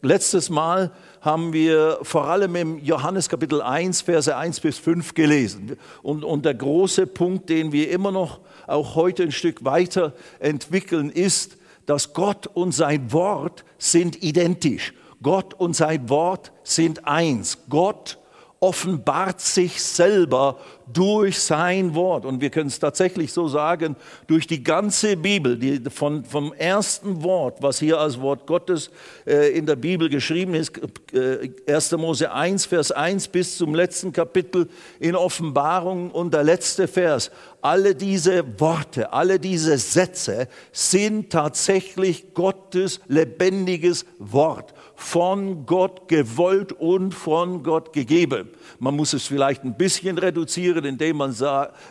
Letztes Mal haben wir vor allem im Johannes Kapitel 1, Verse 1 bis 5 gelesen. Und, und der große Punkt, den wir immer noch auch heute ein Stück weiter entwickeln, ist, dass Gott und sein Wort sind identisch. Gott und sein Wort sind eins. Gott offenbart sich selber durch sein Wort. Und wir können es tatsächlich so sagen, durch die ganze Bibel, die von, vom ersten Wort, was hier als Wort Gottes äh, in der Bibel geschrieben ist, äh, 1. Mose 1, Vers 1 bis zum letzten Kapitel in Offenbarung und der letzte Vers. Alle diese Worte, alle diese Sätze sind tatsächlich Gottes lebendiges Wort von Gott gewollt und von Gott gegeben. Man muss es vielleicht ein bisschen reduzieren, indem man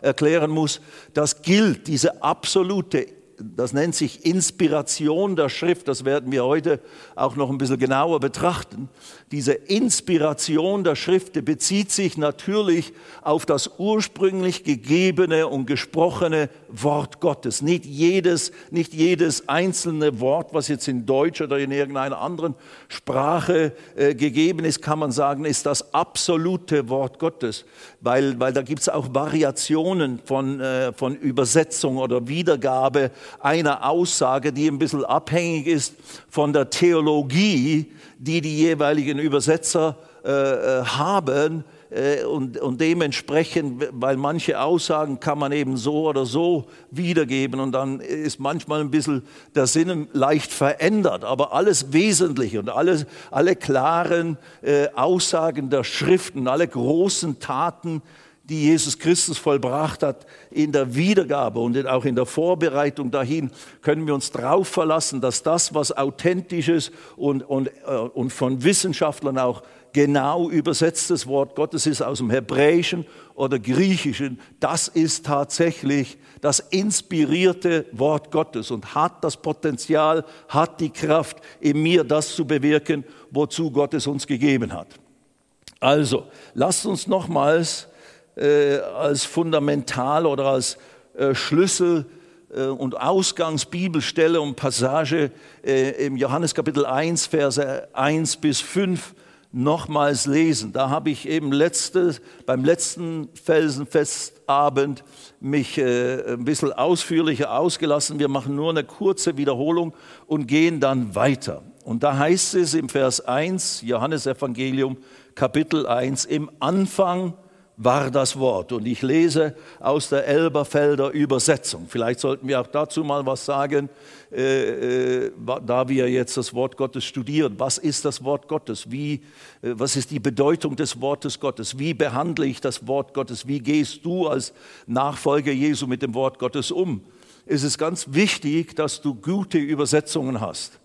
erklären muss, das gilt, diese absolute das nennt sich Inspiration der Schrift, das werden wir heute auch noch ein bisschen genauer betrachten. Diese Inspiration der Schrift bezieht sich natürlich auf das ursprünglich gegebene und gesprochene Wort Gottes. Nicht jedes, nicht jedes einzelne Wort, was jetzt in Deutsch oder in irgendeiner anderen Sprache äh, gegeben ist, kann man sagen, ist das absolute Wort Gottes, weil, weil da gibt es auch Variationen von, äh, von Übersetzung oder Wiedergabe einer Aussage, die ein bisschen abhängig ist von der Theologie, die die jeweiligen Übersetzer äh, äh, haben. Äh, und, und dementsprechend, weil manche Aussagen kann man eben so oder so wiedergeben und dann ist manchmal ein bisschen der Sinn leicht verändert, aber alles Wesentliche und alles, alle klaren äh, Aussagen der Schriften, alle großen Taten, die Jesus Christus vollbracht hat, in der Wiedergabe und auch in der Vorbereitung dahin, können wir uns darauf verlassen, dass das, was authentisch ist und, und, äh, und von Wissenschaftlern auch genau übersetztes Wort Gottes ist aus dem Hebräischen oder Griechischen, das ist tatsächlich das inspirierte Wort Gottes und hat das Potenzial, hat die Kraft in mir, das zu bewirken, wozu Gott es uns gegeben hat. Also, lasst uns nochmals äh, als fundamental oder als äh, Schlüssel äh, und Ausgangsbibelstelle und Passage äh, im Johannes Kapitel 1, Verse 1 bis 5 nochmals lesen. Da habe ich eben letztes, beim letzten Felsenfestabend mich äh, ein bisschen ausführlicher ausgelassen. Wir machen nur eine kurze Wiederholung und gehen dann weiter. Und da heißt es im Vers 1, Johannes Evangelium, Kapitel 1, im Anfang war das Wort. Und ich lese aus der Elberfelder Übersetzung. Vielleicht sollten wir auch dazu mal was sagen, äh, äh, da wir jetzt das Wort Gottes studieren. Was ist das Wort Gottes? Wie, äh, was ist die Bedeutung des Wortes Gottes? Wie behandle ich das Wort Gottes? Wie gehst du als Nachfolger Jesu mit dem Wort Gottes um? Es ist ganz wichtig, dass du gute Übersetzungen hast.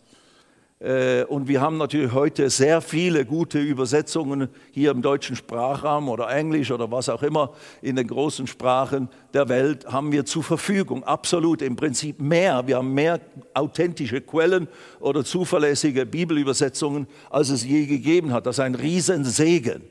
Äh, und wir haben natürlich heute sehr viele gute Übersetzungen hier im deutschen Sprachraum oder Englisch oder was auch immer in den großen Sprachen der Welt haben wir zur Verfügung. Absolut, im Prinzip mehr. Wir haben mehr authentische Quellen oder zuverlässige Bibelübersetzungen, als es je gegeben hat. Das ist ein Riesensegen.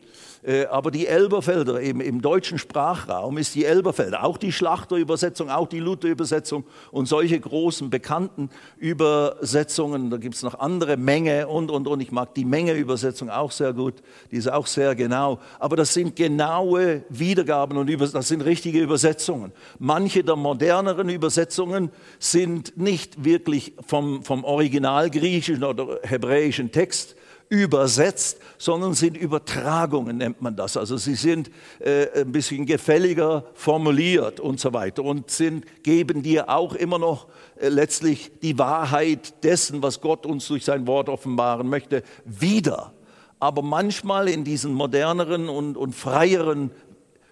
Äh, aber die Elberfelder, eben im deutschen Sprachraum ist die Elberfelder, auch die Schlachterübersetzung, auch die Lutherübersetzung und solche großen bekannten Übersetzungen, da gibt es noch andere Menge und, und, und. Ich mag die Menge-Übersetzung auch sehr gut, die ist auch sehr genau. Aber das sind genaue Wiedergaben und das sind richtige Übersetzungen. Manche der moderneren Übersetzungen sind nicht wirklich vom, vom originalgriechischen oder hebräischen Text übersetzt, sondern sind Übertragungen, nennt man das. Also sie sind äh, ein bisschen gefälliger formuliert und so weiter und sind, geben dir auch immer noch äh, letztlich die Wahrheit dessen, was Gott uns durch sein Wort offenbaren möchte, wieder. Aber manchmal in diesen moderneren und, und freieren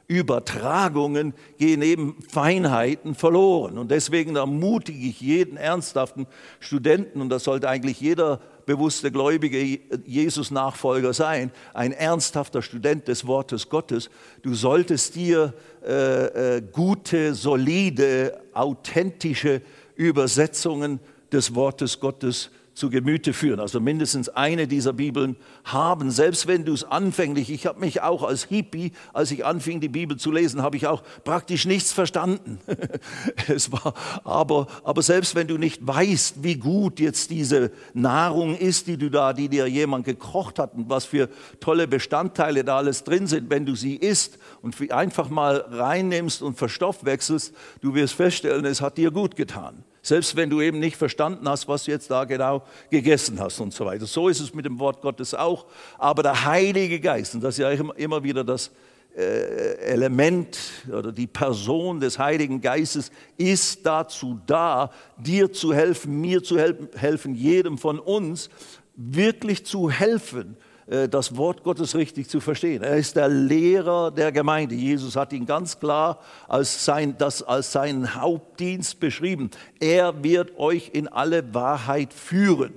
Übertragungen gehen eben Feinheiten verloren. Und deswegen ermutige ich jeden ernsthaften Studenten, und das sollte eigentlich jeder bewusste gläubige Jesus-Nachfolger sein, ein ernsthafter Student des Wortes Gottes. Du solltest dir äh, äh, gute, solide, authentische Übersetzungen des Wortes Gottes zu Gemüte führen. Also mindestens eine dieser Bibeln haben, selbst wenn du es anfänglich, ich habe mich auch als Hippie, als ich anfing, die Bibel zu lesen, habe ich auch praktisch nichts verstanden. es war, aber, aber selbst wenn du nicht weißt, wie gut jetzt diese Nahrung ist, die du da, die dir jemand gekocht hat und was für tolle Bestandteile da alles drin sind, wenn du sie isst und einfach mal reinnimmst und verstoffwechselst, du wirst feststellen, es hat dir gut getan. Selbst wenn du eben nicht verstanden hast, was du jetzt da genau gegessen hast und so weiter. So ist es mit dem Wort Gottes auch. Aber der Heilige Geist, und das ist ja immer wieder das äh, Element oder die Person des Heiligen Geistes, ist dazu da, dir zu helfen, mir zu helfen, jedem von uns, wirklich zu helfen das Wort Gottes richtig zu verstehen. Er ist der Lehrer der Gemeinde. Jesus hat ihn ganz klar als, sein, das als seinen Hauptdienst beschrieben. Er wird euch in alle Wahrheit führen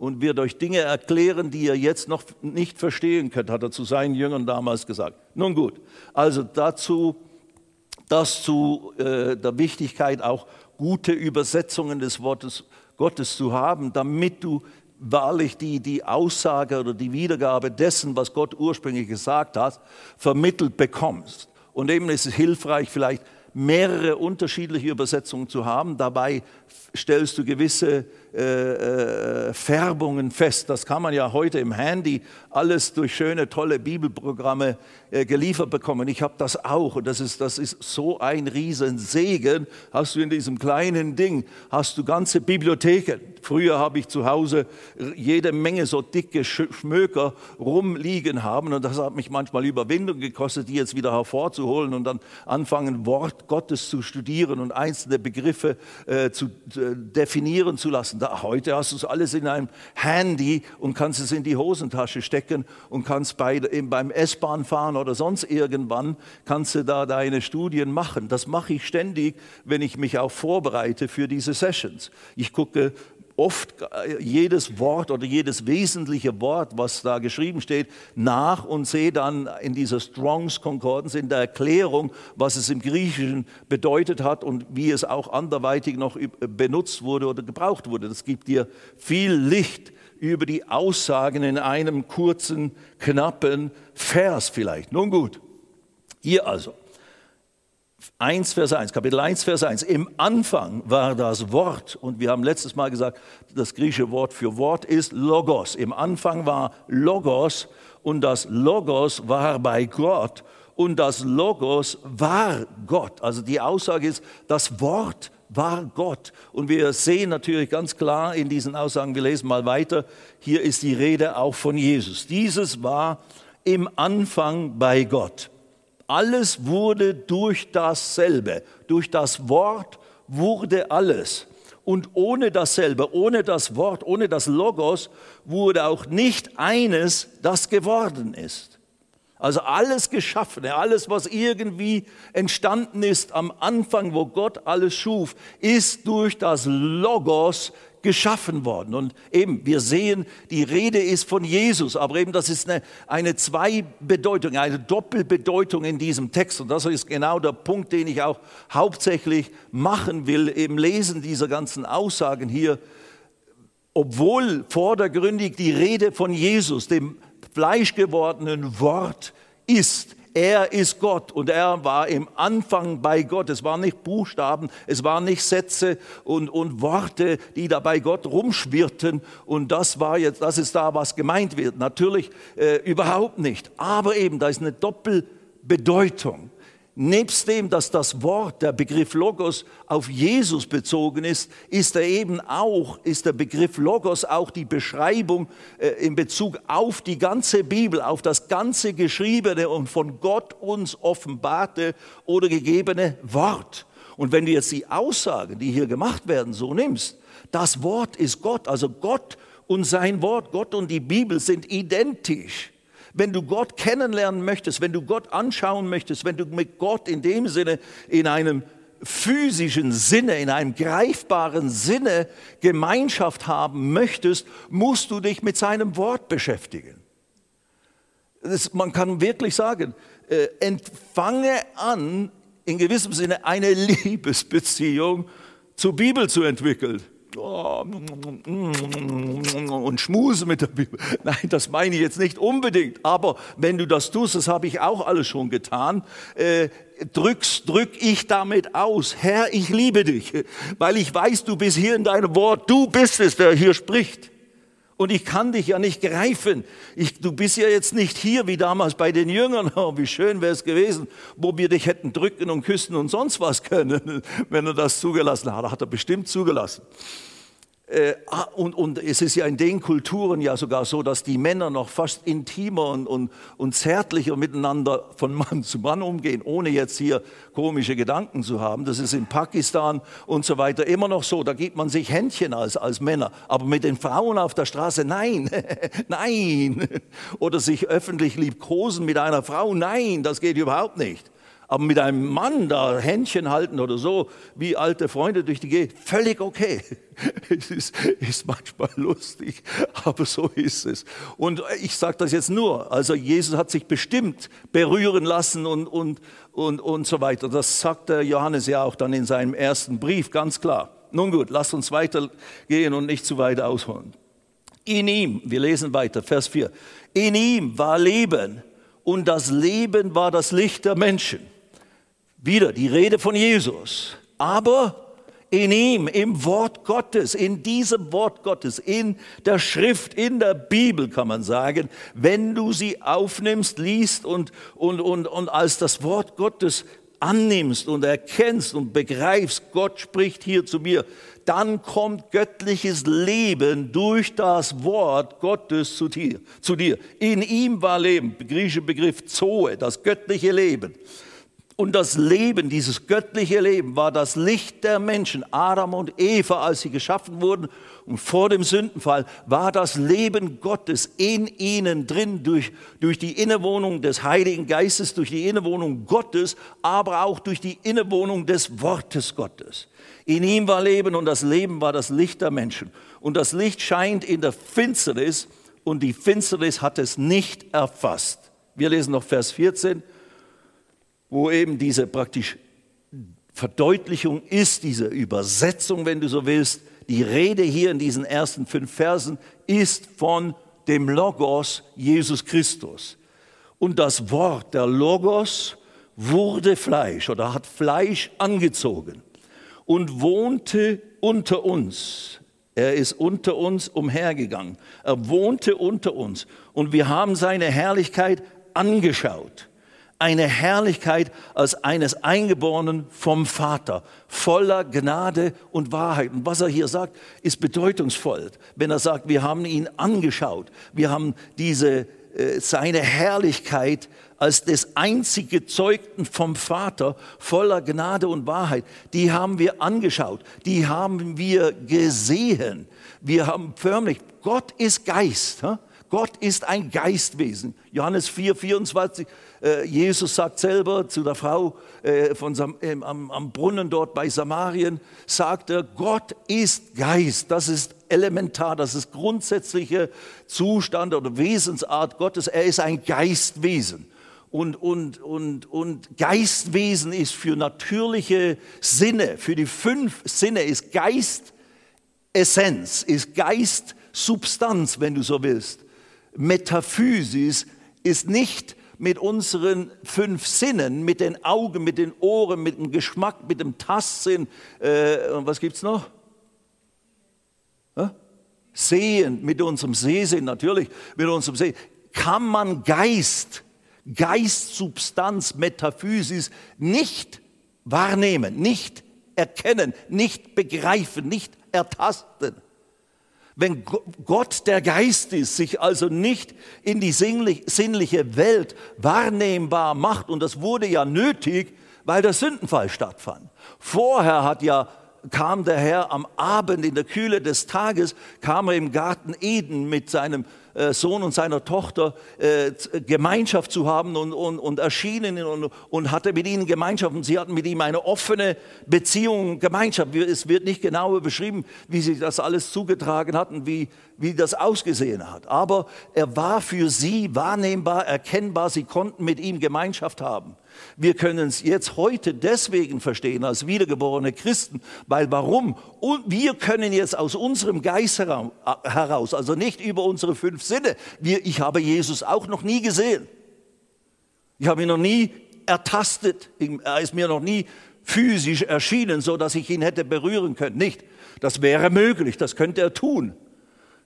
und wird euch Dinge erklären, die ihr jetzt noch nicht verstehen könnt, hat er zu seinen Jüngern damals gesagt. Nun gut, also dazu, das zu äh, der Wichtigkeit auch gute Übersetzungen des Wortes Gottes zu haben, damit du wahrlich die, die Aussage oder die Wiedergabe dessen, was Gott ursprünglich gesagt hat, vermittelt bekommst. Und eben ist es hilfreich, vielleicht mehrere unterschiedliche Übersetzungen zu haben. Dabei stellst du gewisse äh, äh, Färbungen fest. Das kann man ja heute im Handy alles durch schöne, tolle Bibelprogramme äh, geliefert bekommen. Ich habe das auch und das ist, das ist so ein Riesensegen. Hast du in diesem kleinen Ding, hast du ganze Bibliotheken. Früher habe ich zu Hause jede Menge so dicke Schmöker rumliegen haben und das hat mich manchmal Überwindung gekostet, die jetzt wieder hervorzuholen und dann anfangen, Wort Gottes zu studieren und einzelne Begriffe äh, zu äh, definieren zu lassen. Da, heute hast du es alles in einem Handy und kannst es in die Hosentasche stecken und kannst bei, beim S-Bahn fahren oder sonst irgendwann, kannst du da deine Studien machen. Das mache ich ständig, wenn ich mich auch vorbereite für diese Sessions. Ich gucke oft äh, jedes Wort oder jedes wesentliche Wort, was da geschrieben steht, nach und sehe dann in dieser Strongs Concordance, in der Erklärung, was es im Griechischen bedeutet hat und wie es auch anderweitig noch benutzt wurde oder gebraucht wurde. Das gibt dir viel Licht über die Aussagen in einem kurzen, knappen Vers vielleicht. Nun gut, hier also. 1, Vers 1, Kapitel 1, Vers 1. Im Anfang war das Wort, und wir haben letztes Mal gesagt, das griechische Wort für Wort ist Logos. Im Anfang war Logos und das Logos war bei Gott und das Logos war Gott. Also die Aussage ist, das Wort war Gott. Und wir sehen natürlich ganz klar in diesen Aussagen, wir lesen mal weiter, hier ist die Rede auch von Jesus. Dieses war im Anfang bei Gott. Alles wurde durch dasselbe, durch das Wort wurde alles. Und ohne dasselbe, ohne das Wort, ohne das Logos wurde auch nicht eines, das geworden ist. Also alles Geschaffene, alles, was irgendwie entstanden ist am Anfang, wo Gott alles schuf, ist durch das Logos geschaffen worden. Und eben, wir sehen, die Rede ist von Jesus, aber eben das ist eine, eine Zweibedeutung, eine Doppelbedeutung in diesem Text. Und das ist genau der Punkt, den ich auch hauptsächlich machen will im Lesen dieser ganzen Aussagen hier. Obwohl vordergründig die Rede von Jesus, dem fleischgewordenen Wort, ist, er ist Gott und er war im Anfang bei Gott. Es waren nicht Buchstaben, es waren nicht Sätze und, und Worte, die da bei Gott rumschwirrten und das war jetzt, das ist da, was gemeint wird. Natürlich äh, überhaupt nicht. Aber eben, da ist eine Doppelbedeutung. Nebst dem, dass das Wort, der Begriff Logos auf Jesus bezogen ist, ist er eben auch, ist der Begriff Logos auch die Beschreibung äh, in Bezug auf die ganze Bibel, auf das ganze geschriebene und von Gott uns offenbarte oder gegebene Wort. Und wenn du jetzt die Aussagen, die hier gemacht werden, so nimmst, das Wort ist Gott, also Gott und sein Wort, Gott und die Bibel sind identisch. Wenn du Gott kennenlernen möchtest, wenn du Gott anschauen möchtest, wenn du mit Gott in dem Sinne, in einem physischen Sinne, in einem greifbaren Sinne Gemeinschaft haben möchtest, musst du dich mit seinem Wort beschäftigen. Das, man kann wirklich sagen, äh, entfange an, in gewissem Sinne eine Liebesbeziehung zur Bibel zu entwickeln. Und schmuse mit der Bibel. Nein, das meine ich jetzt nicht unbedingt. Aber wenn du das tust, das habe ich auch alles schon getan, äh, drückst, drück ich damit aus, Herr, ich liebe dich, weil ich weiß, du bist hier in deinem Wort, du bist es, der hier spricht. Und ich kann dich ja nicht greifen. Ich, du bist ja jetzt nicht hier wie damals bei den Jüngern. Oh, wie schön wäre es gewesen, wo wir dich hätten drücken und küssen und sonst was können, wenn er das zugelassen hat. Hat er bestimmt zugelassen. Äh, ah, und, und, es ist ja in den Kulturen ja sogar so, dass die Männer noch fast intimer und, und, und zärtlicher miteinander von Mann zu Mann umgehen, ohne jetzt hier komische Gedanken zu haben. Das ist in Pakistan und so weiter immer noch so. Da gibt man sich Händchen als, als Männer. Aber mit den Frauen auf der Straße, nein, nein. Oder sich öffentlich liebkosen mit einer Frau, nein, das geht überhaupt nicht. Aber mit einem Mann da Händchen halten oder so, wie alte Freunde durch die Gegend, völlig okay. Es ist, ist manchmal lustig, aber so ist es. Und ich sage das jetzt nur, also Jesus hat sich bestimmt berühren lassen und, und, und, und so weiter. Das sagt der Johannes ja auch dann in seinem ersten Brief ganz klar. Nun gut, lasst uns weitergehen und nicht zu weit ausholen. In ihm, wir lesen weiter, Vers 4, in ihm war Leben und das Leben war das Licht der Menschen. Wieder die Rede von Jesus. Aber in ihm, im Wort Gottes, in diesem Wort Gottes, in der Schrift, in der Bibel kann man sagen, wenn du sie aufnimmst, liest und, und, und, und als das Wort Gottes annimmst und erkennst und begreifst, Gott spricht hier zu mir, dann kommt göttliches Leben durch das Wort Gottes zu dir. Zu dir. In ihm war Leben, griechischer Begriff Zoe, das göttliche Leben. Und das Leben, dieses göttliche Leben, war das Licht der Menschen, Adam und Eva, als sie geschaffen wurden. Und vor dem Sündenfall war das Leben Gottes in ihnen drin, durch, durch die Innewohnung des Heiligen Geistes, durch die Innewohnung Gottes, aber auch durch die Innewohnung des Wortes Gottes. In ihm war Leben und das Leben war das Licht der Menschen. Und das Licht scheint in der Finsternis und die Finsternis hat es nicht erfasst. Wir lesen noch Vers 14 wo eben diese praktisch Verdeutlichung ist, diese Übersetzung, wenn du so willst. Die Rede hier in diesen ersten fünf Versen ist von dem Logos Jesus Christus. Und das Wort der Logos wurde Fleisch oder hat Fleisch angezogen und wohnte unter uns. Er ist unter uns umhergegangen. Er wohnte unter uns und wir haben seine Herrlichkeit angeschaut eine Herrlichkeit als eines Eingeborenen vom Vater, voller Gnade und Wahrheit. Und was er hier sagt, ist bedeutungsvoll. Wenn er sagt, wir haben ihn angeschaut, wir haben diese, äh, seine Herrlichkeit als des einzig Gezeugten vom Vater, voller Gnade und Wahrheit, die haben wir angeschaut, die haben wir gesehen. Wir haben förmlich, Gott ist Geist. Gott ist ein Geistwesen. Johannes 4, 24 äh, Jesus sagt selber zu der Frau äh, von Sam, äh, am, am Brunnen dort bei Samarien, sagt er, Gott ist Geist. Das ist elementar, das ist grundsätzliche Zustand oder Wesensart Gottes. Er ist ein Geistwesen. Und, und, und, und Geistwesen ist für natürliche Sinne, für die fünf Sinne ist Geist Essenz, ist Geist Substanz, wenn du so willst. Metaphysis ist nicht mit unseren fünf Sinnen, mit den Augen, mit den Ohren, mit dem Geschmack, mit dem Tastsinn. Äh, und was gibt es noch? Ja? Sehen, mit unserem Sehsinn natürlich, mit unserem Sehen. Kann man Geist, Geistsubstanz, Metaphysis nicht wahrnehmen, nicht erkennen, nicht begreifen, nicht ertasten. Wenn Gott der Geist ist, sich also nicht in die sinnliche Welt wahrnehmbar macht, und das wurde ja nötig, weil der Sündenfall stattfand. Vorher hat ja kam der Herr am Abend in der Kühle des Tages, kam er im Garten Eden mit seinem äh, Sohn und seiner Tochter äh, Gemeinschaft zu haben und, und, und erschienen und, und hatte mit ihnen Gemeinschaft und sie hatten mit ihm eine offene Beziehung, Gemeinschaft. Es wird nicht genauer beschrieben, wie sich das alles zugetragen hat und wie, wie das ausgesehen hat. Aber er war für sie wahrnehmbar, erkennbar, sie konnten mit ihm Gemeinschaft haben. Wir können es jetzt heute deswegen verstehen als wiedergeborene Christen, weil warum? Und wir können jetzt aus unserem Geist heraus, also nicht über unsere fünf Sinne, wir, ich habe Jesus auch noch nie gesehen. Ich habe ihn noch nie ertastet. Er ist mir noch nie physisch erschienen, so dass ich ihn hätte berühren können. Nicht. Das wäre möglich, das könnte er tun.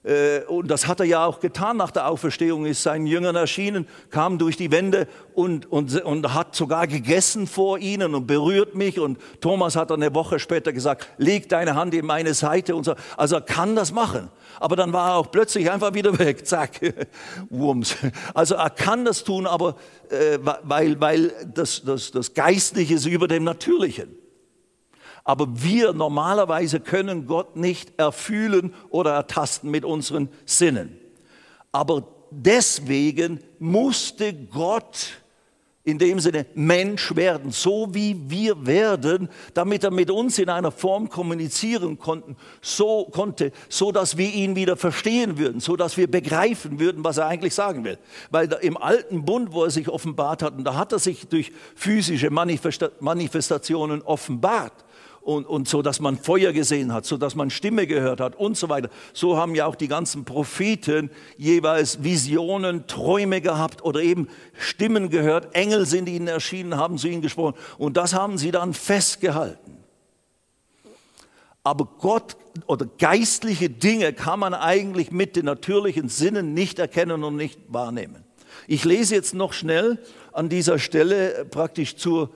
Äh, und das hat er ja auch getan nach der Auferstehung, ist seinen Jüngern erschienen, kam durch die Wände und, und, und hat sogar gegessen vor ihnen und berührt mich. Und Thomas hat dann eine Woche später gesagt, leg deine Hand in meine Seite und so. Also er kann das machen. Aber dann war er auch plötzlich einfach wieder weg, zack, Wurms. Also er kann das tun, aber äh, weil, weil das, das, das Geistliche ist über dem Natürlichen. Aber wir normalerweise können Gott nicht erfühlen oder ertasten mit unseren Sinnen. Aber deswegen musste Gott in dem Sinne Mensch werden, so wie wir werden, damit er mit uns in einer Form kommunizieren konnten, so konnte, so dass wir ihn wieder verstehen würden, so dass wir begreifen würden, was er eigentlich sagen will. Weil im alten Bund, wo er sich offenbart hat, und da hat er sich durch physische Manifestationen offenbart und, und so, dass man Feuer gesehen hat, so dass man Stimme gehört hat und so weiter. So haben ja auch die ganzen Propheten jeweils Visionen, Träume gehabt oder eben Stimmen gehört. Engel sind ihnen erschienen, haben zu ihnen gesprochen und das haben sie dann festgehalten. Aber Gott oder geistliche Dinge kann man eigentlich mit den natürlichen Sinnen nicht erkennen und nicht wahrnehmen. Ich lese jetzt noch schnell an dieser Stelle praktisch zur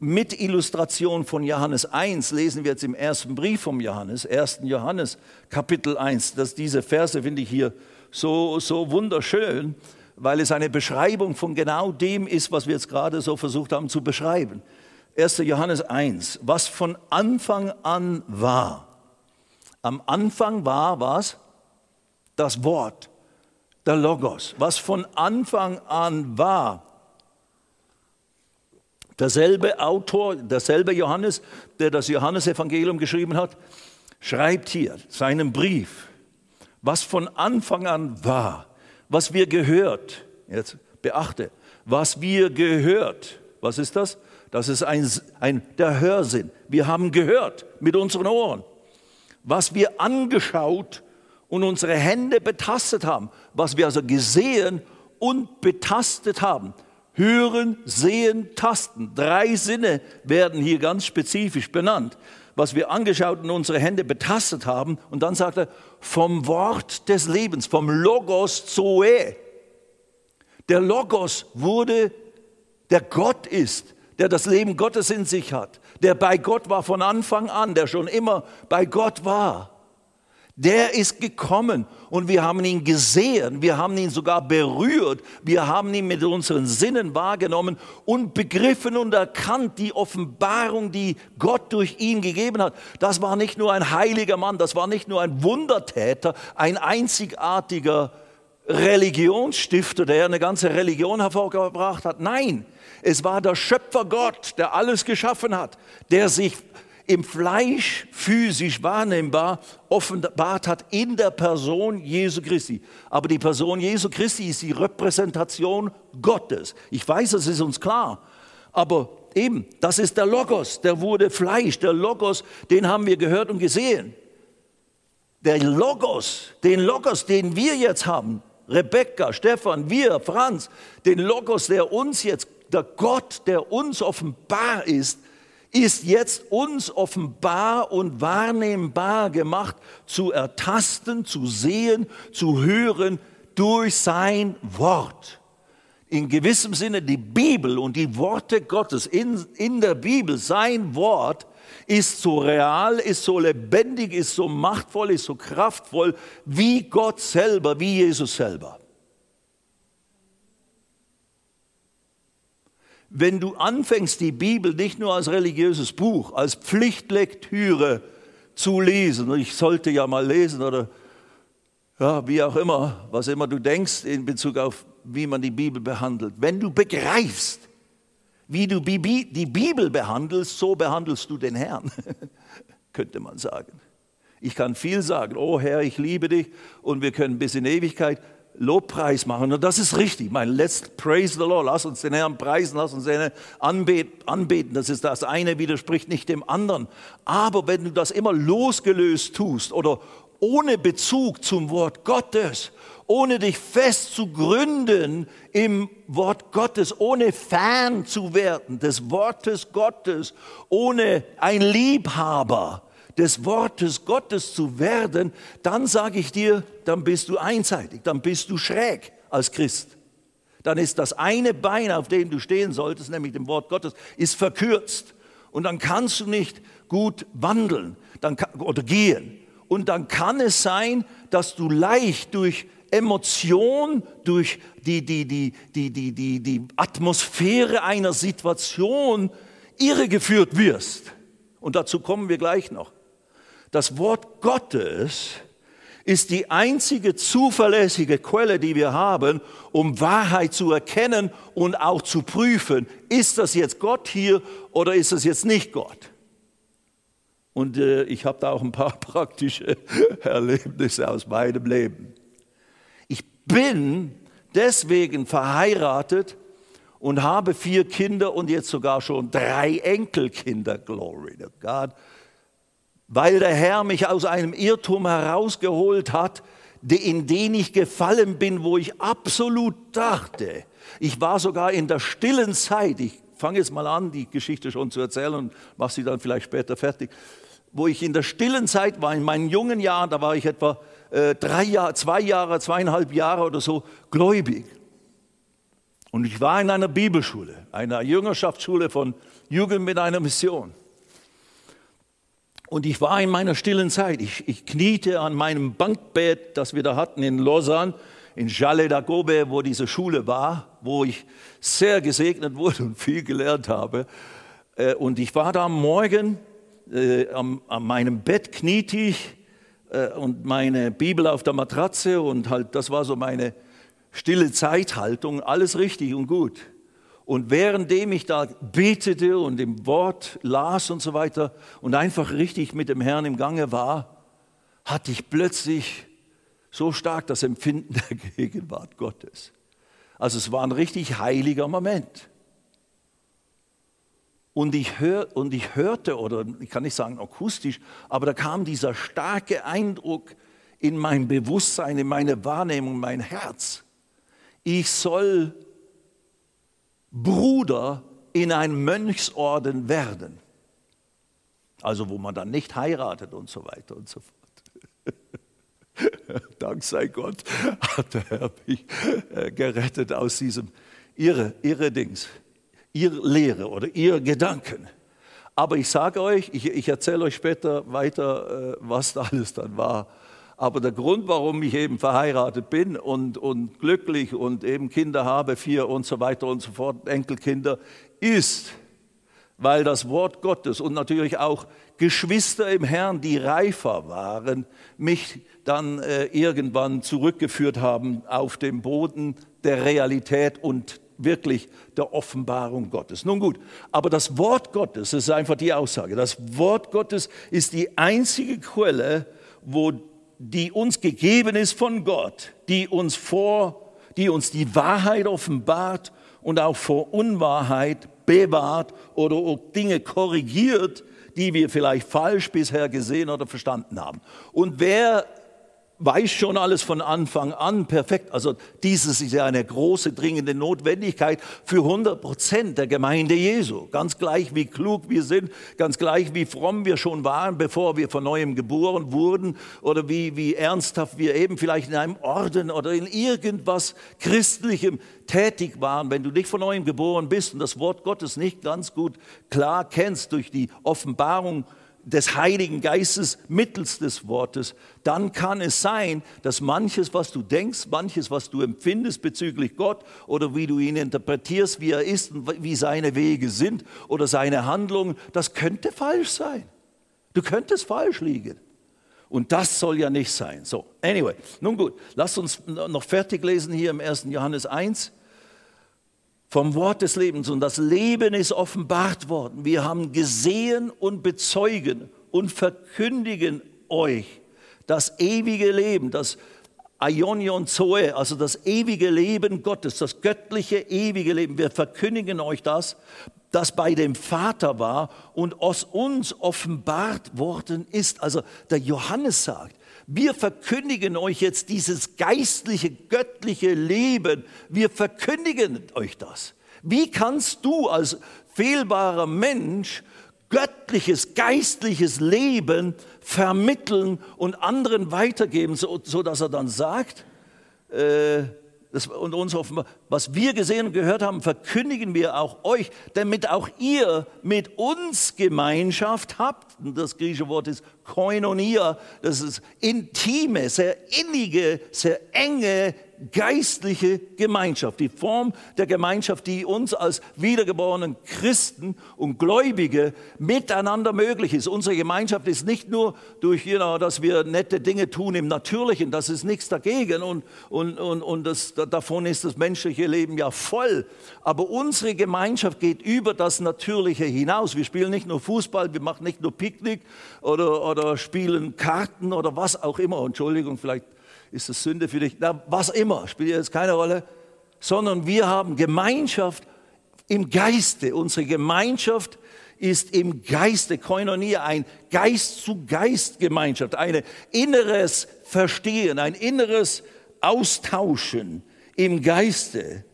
mit Illustration von Johannes 1 lesen wir jetzt im ersten Brief vom Johannes, 1. Johannes Kapitel 1. dass diese Verse finde ich hier so, so wunderschön, weil es eine Beschreibung von genau dem ist, was wir jetzt gerade so versucht haben zu beschreiben. 1. Johannes 1, was von Anfang an war. Am Anfang war was? Das Wort, der Logos. Was von Anfang an war Derselbe Autor, derselbe Johannes, der das Johannesevangelium geschrieben hat, schreibt hier seinen Brief, was von Anfang an war, was wir gehört, jetzt beachte, was wir gehört, was ist das? Das ist ein, ein, der Hörsinn. Wir haben gehört mit unseren Ohren, was wir angeschaut und unsere Hände betastet haben, was wir also gesehen und betastet haben. Hören, sehen, tasten. Drei Sinne werden hier ganz spezifisch benannt. Was wir angeschaut und unsere Hände betastet haben. Und dann sagt er, vom Wort des Lebens, vom Logos Zoe. Der Logos wurde, der Gott ist, der das Leben Gottes in sich hat, der bei Gott war von Anfang an, der schon immer bei Gott war. Der ist gekommen und wir haben ihn gesehen, wir haben ihn sogar berührt, wir haben ihn mit unseren Sinnen wahrgenommen und begriffen und erkannt die Offenbarung, die Gott durch ihn gegeben hat. Das war nicht nur ein heiliger Mann, das war nicht nur ein Wundertäter, ein einzigartiger Religionsstifter, der eine ganze Religion hervorgebracht hat. Nein, es war der Schöpfer Gott, der alles geschaffen hat, der sich im Fleisch physisch wahrnehmbar offenbart hat in der Person Jesu Christi. Aber die Person Jesu Christi ist die Repräsentation Gottes. Ich weiß, das ist uns klar. Aber eben, das ist der Logos, der wurde Fleisch. Der Logos, den haben wir gehört und gesehen. Der Logos, den Logos, den wir jetzt haben, Rebecca, Stefan, wir, Franz, den Logos, der uns jetzt, der Gott, der uns offenbar ist, ist jetzt uns offenbar und wahrnehmbar gemacht, zu ertasten, zu sehen, zu hören durch sein Wort. In gewissem Sinne die Bibel und die Worte Gottes in, in der Bibel, sein Wort, ist so real, ist so lebendig, ist so machtvoll, ist so kraftvoll wie Gott selber, wie Jesus selber. Wenn du anfängst, die Bibel nicht nur als religiöses Buch, als Pflichtlektüre zu lesen, ich sollte ja mal lesen oder ja, wie auch immer, was immer du denkst in Bezug auf, wie man die Bibel behandelt, wenn du begreifst, wie du die Bibel behandelst, so behandelst du den Herrn, könnte man sagen. Ich kann viel sagen, oh Herr, ich liebe dich und wir können bis in Ewigkeit Lobpreis machen. Und das ist richtig. Mein Let's praise the Lord. Lass uns den Herrn preisen, lass uns den anbeten. Das ist das eine, widerspricht nicht dem anderen. Aber wenn du das immer losgelöst tust oder ohne Bezug zum Wort Gottes, ohne dich fest zu gründen im Wort Gottes, ohne Fan zu werden des Wortes Gottes, ohne ein Liebhaber, des Wortes Gottes zu werden, dann sage ich dir, dann bist du einseitig, dann bist du schräg als Christ. Dann ist das eine Bein, auf dem du stehen solltest, nämlich dem Wort Gottes, ist verkürzt. Und dann kannst du nicht gut wandeln dann, oder gehen. Und dann kann es sein, dass du leicht durch Emotion, durch die, die, die, die, die, die, die Atmosphäre einer Situation irregeführt wirst. Und dazu kommen wir gleich noch. Das Wort Gottes ist die einzige zuverlässige Quelle, die wir haben, um Wahrheit zu erkennen und auch zu prüfen. Ist das jetzt Gott hier oder ist das jetzt nicht Gott? Und äh, ich habe da auch ein paar praktische Erlebnisse aus meinem Leben. Ich bin deswegen verheiratet und habe vier Kinder und jetzt sogar schon drei Enkelkinder. Glory to God weil der Herr mich aus einem Irrtum herausgeholt hat, in den ich gefallen bin, wo ich absolut dachte. Ich war sogar in der stillen Zeit, ich fange jetzt mal an, die Geschichte schon zu erzählen und mache sie dann vielleicht später fertig, wo ich in der stillen Zeit war, in meinen jungen Jahren, da war ich etwa äh, drei Jahre, zwei Jahre, zweieinhalb Jahre oder so gläubig. Und ich war in einer Bibelschule, einer Jüngerschaftsschule von Jugend mit einer Mission. Und ich war in meiner stillen Zeit. Ich, ich kniete an meinem Bankbett, das wir da hatten in Lausanne, in Jalle d'Agobe, wo diese Schule war, wo ich sehr gesegnet wurde und viel gelernt habe. Äh, und ich war da am Morgen, äh, an, an meinem Bett kniete ich äh, und meine Bibel auf der Matratze und halt, das war so meine stille Zeithaltung, alles richtig und gut. Und währenddem ich da betete und im Wort las und so weiter und einfach richtig mit dem Herrn im Gange war, hatte ich plötzlich so stark das Empfinden der Gegenwart Gottes. Also es war ein richtig heiliger Moment. Und ich, hör, und ich hörte, oder ich kann nicht sagen akustisch, aber da kam dieser starke Eindruck in mein Bewusstsein, in meine Wahrnehmung, mein Herz. Ich soll Bruder in ein Mönchsorden werden. Also wo man dann nicht heiratet und so weiter und so fort. Dank sei Gott hat der Herr mich äh, gerettet aus diesem irre, irre Dings, ihre Lehre oder ihr Gedanken. Aber ich sage euch, ich, ich erzähle euch später weiter, äh, was da alles dann war. Aber der Grund, warum ich eben verheiratet bin und, und glücklich und eben Kinder habe, vier und so weiter und so fort, Enkelkinder, ist, weil das Wort Gottes und natürlich auch Geschwister im Herrn, die reifer waren, mich dann äh, irgendwann zurückgeführt haben auf den Boden der Realität und wirklich der Offenbarung Gottes. Nun gut, aber das Wort Gottes, das ist einfach die Aussage, das Wort Gottes ist die einzige Quelle, wo die uns gegeben ist von Gott, die uns vor, die uns die Wahrheit offenbart und auch vor Unwahrheit bewahrt oder Dinge korrigiert, die wir vielleicht falsch bisher gesehen oder verstanden haben. Und wer weiß schon alles von Anfang an perfekt. Also dieses ist ja eine große, dringende Notwendigkeit für 100 Prozent der Gemeinde Jesu. Ganz gleich, wie klug wir sind, ganz gleich, wie fromm wir schon waren, bevor wir von neuem geboren wurden oder wie, wie ernsthaft wir eben vielleicht in einem Orden oder in irgendwas Christlichem tätig waren. Wenn du nicht von neuem geboren bist und das Wort Gottes nicht ganz gut klar kennst durch die Offenbarung des Heiligen Geistes mittels des Wortes, dann kann es sein, dass manches, was du denkst, manches, was du empfindest bezüglich Gott oder wie du ihn interpretierst, wie er ist und wie seine Wege sind oder seine Handlungen, das könnte falsch sein. Du könntest falsch liegen. Und das soll ja nicht sein. So, anyway, nun gut, lass uns noch fertig lesen hier im 1. Johannes 1 vom Wort des Lebens und das Leben ist offenbart worden. Wir haben gesehen und bezeugen und verkündigen euch das ewige Leben, das Aionion Zoe, also das ewige Leben Gottes, das göttliche ewige Leben. Wir verkündigen euch das, das bei dem Vater war und aus uns offenbart worden ist. Also der Johannes sagt, wir verkündigen euch jetzt dieses geistliche, göttliche Leben. Wir verkündigen euch das. Wie kannst du als fehlbarer Mensch göttliches, geistliches Leben vermitteln und anderen weitergeben, so, so dass er dann sagt, äh, das, und uns offenbar, was wir gesehen und gehört haben, verkündigen wir auch euch, damit auch ihr mit uns Gemeinschaft habt. Und das griechische Wort ist koinonia, das ist intime, sehr innige, sehr enge geistliche Gemeinschaft, die Form der Gemeinschaft, die uns als wiedergeborenen Christen und Gläubige miteinander möglich ist. Unsere Gemeinschaft ist nicht nur durch, you know, dass wir nette Dinge tun im Natürlichen, das ist nichts dagegen und, und, und, und das, davon ist das menschliche Leben ja voll. Aber unsere Gemeinschaft geht über das Natürliche hinaus. Wir spielen nicht nur Fußball, wir machen nicht nur Picknick oder, oder spielen Karten oder was auch immer. Entschuldigung, vielleicht ist es Sünde für dich? Na, was immer, spielt jetzt keine Rolle. Sondern wir haben Gemeinschaft im Geiste. Unsere Gemeinschaft ist im Geiste, Koinonia, ein Geist-zu-Geist-Gemeinschaft, ein inneres Verstehen, ein inneres Austauschen im Geiste.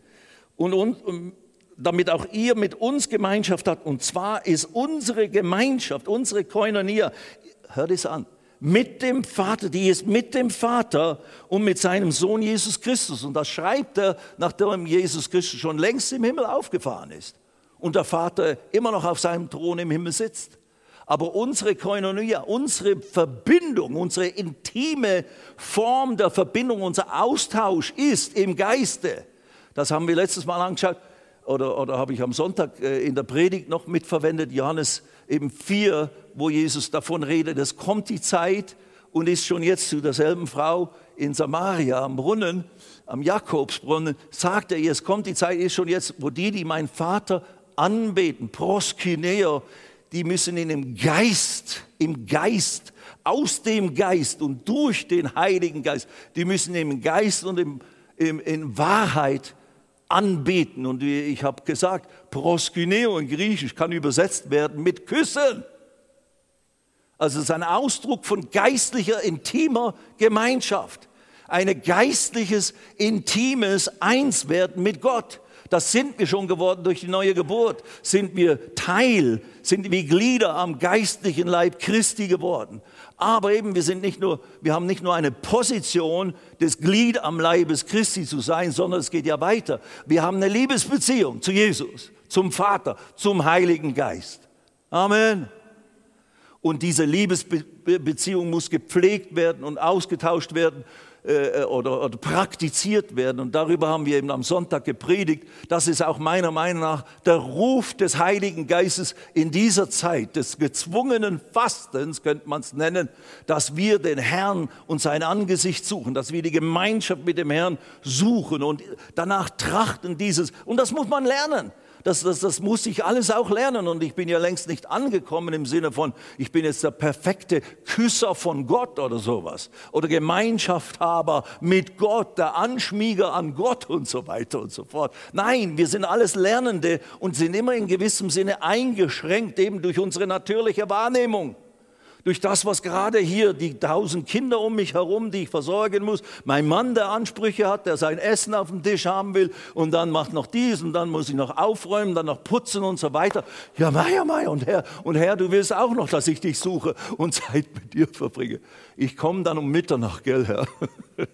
Und, und damit auch ihr mit uns Gemeinschaft habt. Und zwar ist unsere Gemeinschaft, unsere Koinonia, hört es an, mit dem Vater, die ist mit dem Vater und mit seinem Sohn Jesus Christus. Und das schreibt er, nachdem Jesus Christus schon längst im Himmel aufgefahren ist und der Vater immer noch auf seinem Thron im Himmel sitzt. Aber unsere Koinonia, unsere Verbindung, unsere intime Form der Verbindung, unser Austausch ist im Geiste. Das haben wir letztes Mal angeschaut oder, oder habe ich am Sonntag äh, in der Predigt noch mitverwendet, Johannes eben 4, wo Jesus davon redet, es kommt die Zeit und ist schon jetzt zu derselben Frau in Samaria am Brunnen, am Jakobsbrunnen, sagt er, es kommt die Zeit, ist schon jetzt, wo die, die meinen Vater anbeten, proskyneo, die müssen in dem Geist, im Geist, aus dem Geist und durch den Heiligen Geist, die müssen im Geist und im, im, in Wahrheit anbeten. Und ich habe gesagt, proskyneo in Griechisch kann übersetzt werden mit Küssen. Also es ist ein Ausdruck von geistlicher, intimer Gemeinschaft. Ein geistliches, intimes Einswerden mit Gott. Das sind wir schon geworden durch die neue Geburt. Sind wir Teil, sind wir Glieder am geistlichen Leib Christi geworden. Aber eben, wir sind nicht nur, wir haben nicht nur eine Position des Glied am Leibes Christi zu sein, sondern es geht ja weiter. Wir haben eine Liebesbeziehung zu Jesus, zum Vater, zum Heiligen Geist. Amen. Und diese Liebesbeziehung muss gepflegt werden und ausgetauscht werden äh, oder, oder praktiziert werden. Und darüber haben wir eben am Sonntag gepredigt. Das ist auch meiner Meinung nach der Ruf des Heiligen Geistes in dieser Zeit des gezwungenen Fastens, könnte man es nennen, dass wir den Herrn und sein Angesicht suchen, dass wir die Gemeinschaft mit dem Herrn suchen und danach trachten dieses. Und das muss man lernen das, das, das muss ich alles auch lernen. Und ich bin ja längst nicht angekommen im Sinne von, ich bin jetzt der perfekte Küsser von Gott oder sowas. Oder Gemeinschaftshaber mit Gott, der Anschmieger an Gott und so weiter und so fort. Nein, wir sind alles Lernende und sind immer in gewissem Sinne eingeschränkt eben durch unsere natürliche Wahrnehmung durch das, was gerade hier, die tausend Kinder um mich herum, die ich versorgen muss, mein Mann, der Ansprüche hat, der sein Essen auf dem Tisch haben will und dann macht noch dies und dann muss ich noch aufräumen, dann noch putzen und so weiter. Ja, Meier, Meier und Herr, und Herr, du willst auch noch, dass ich dich suche und Zeit mit dir verbringe. Ich komme dann um Mitternacht, gell, Herr?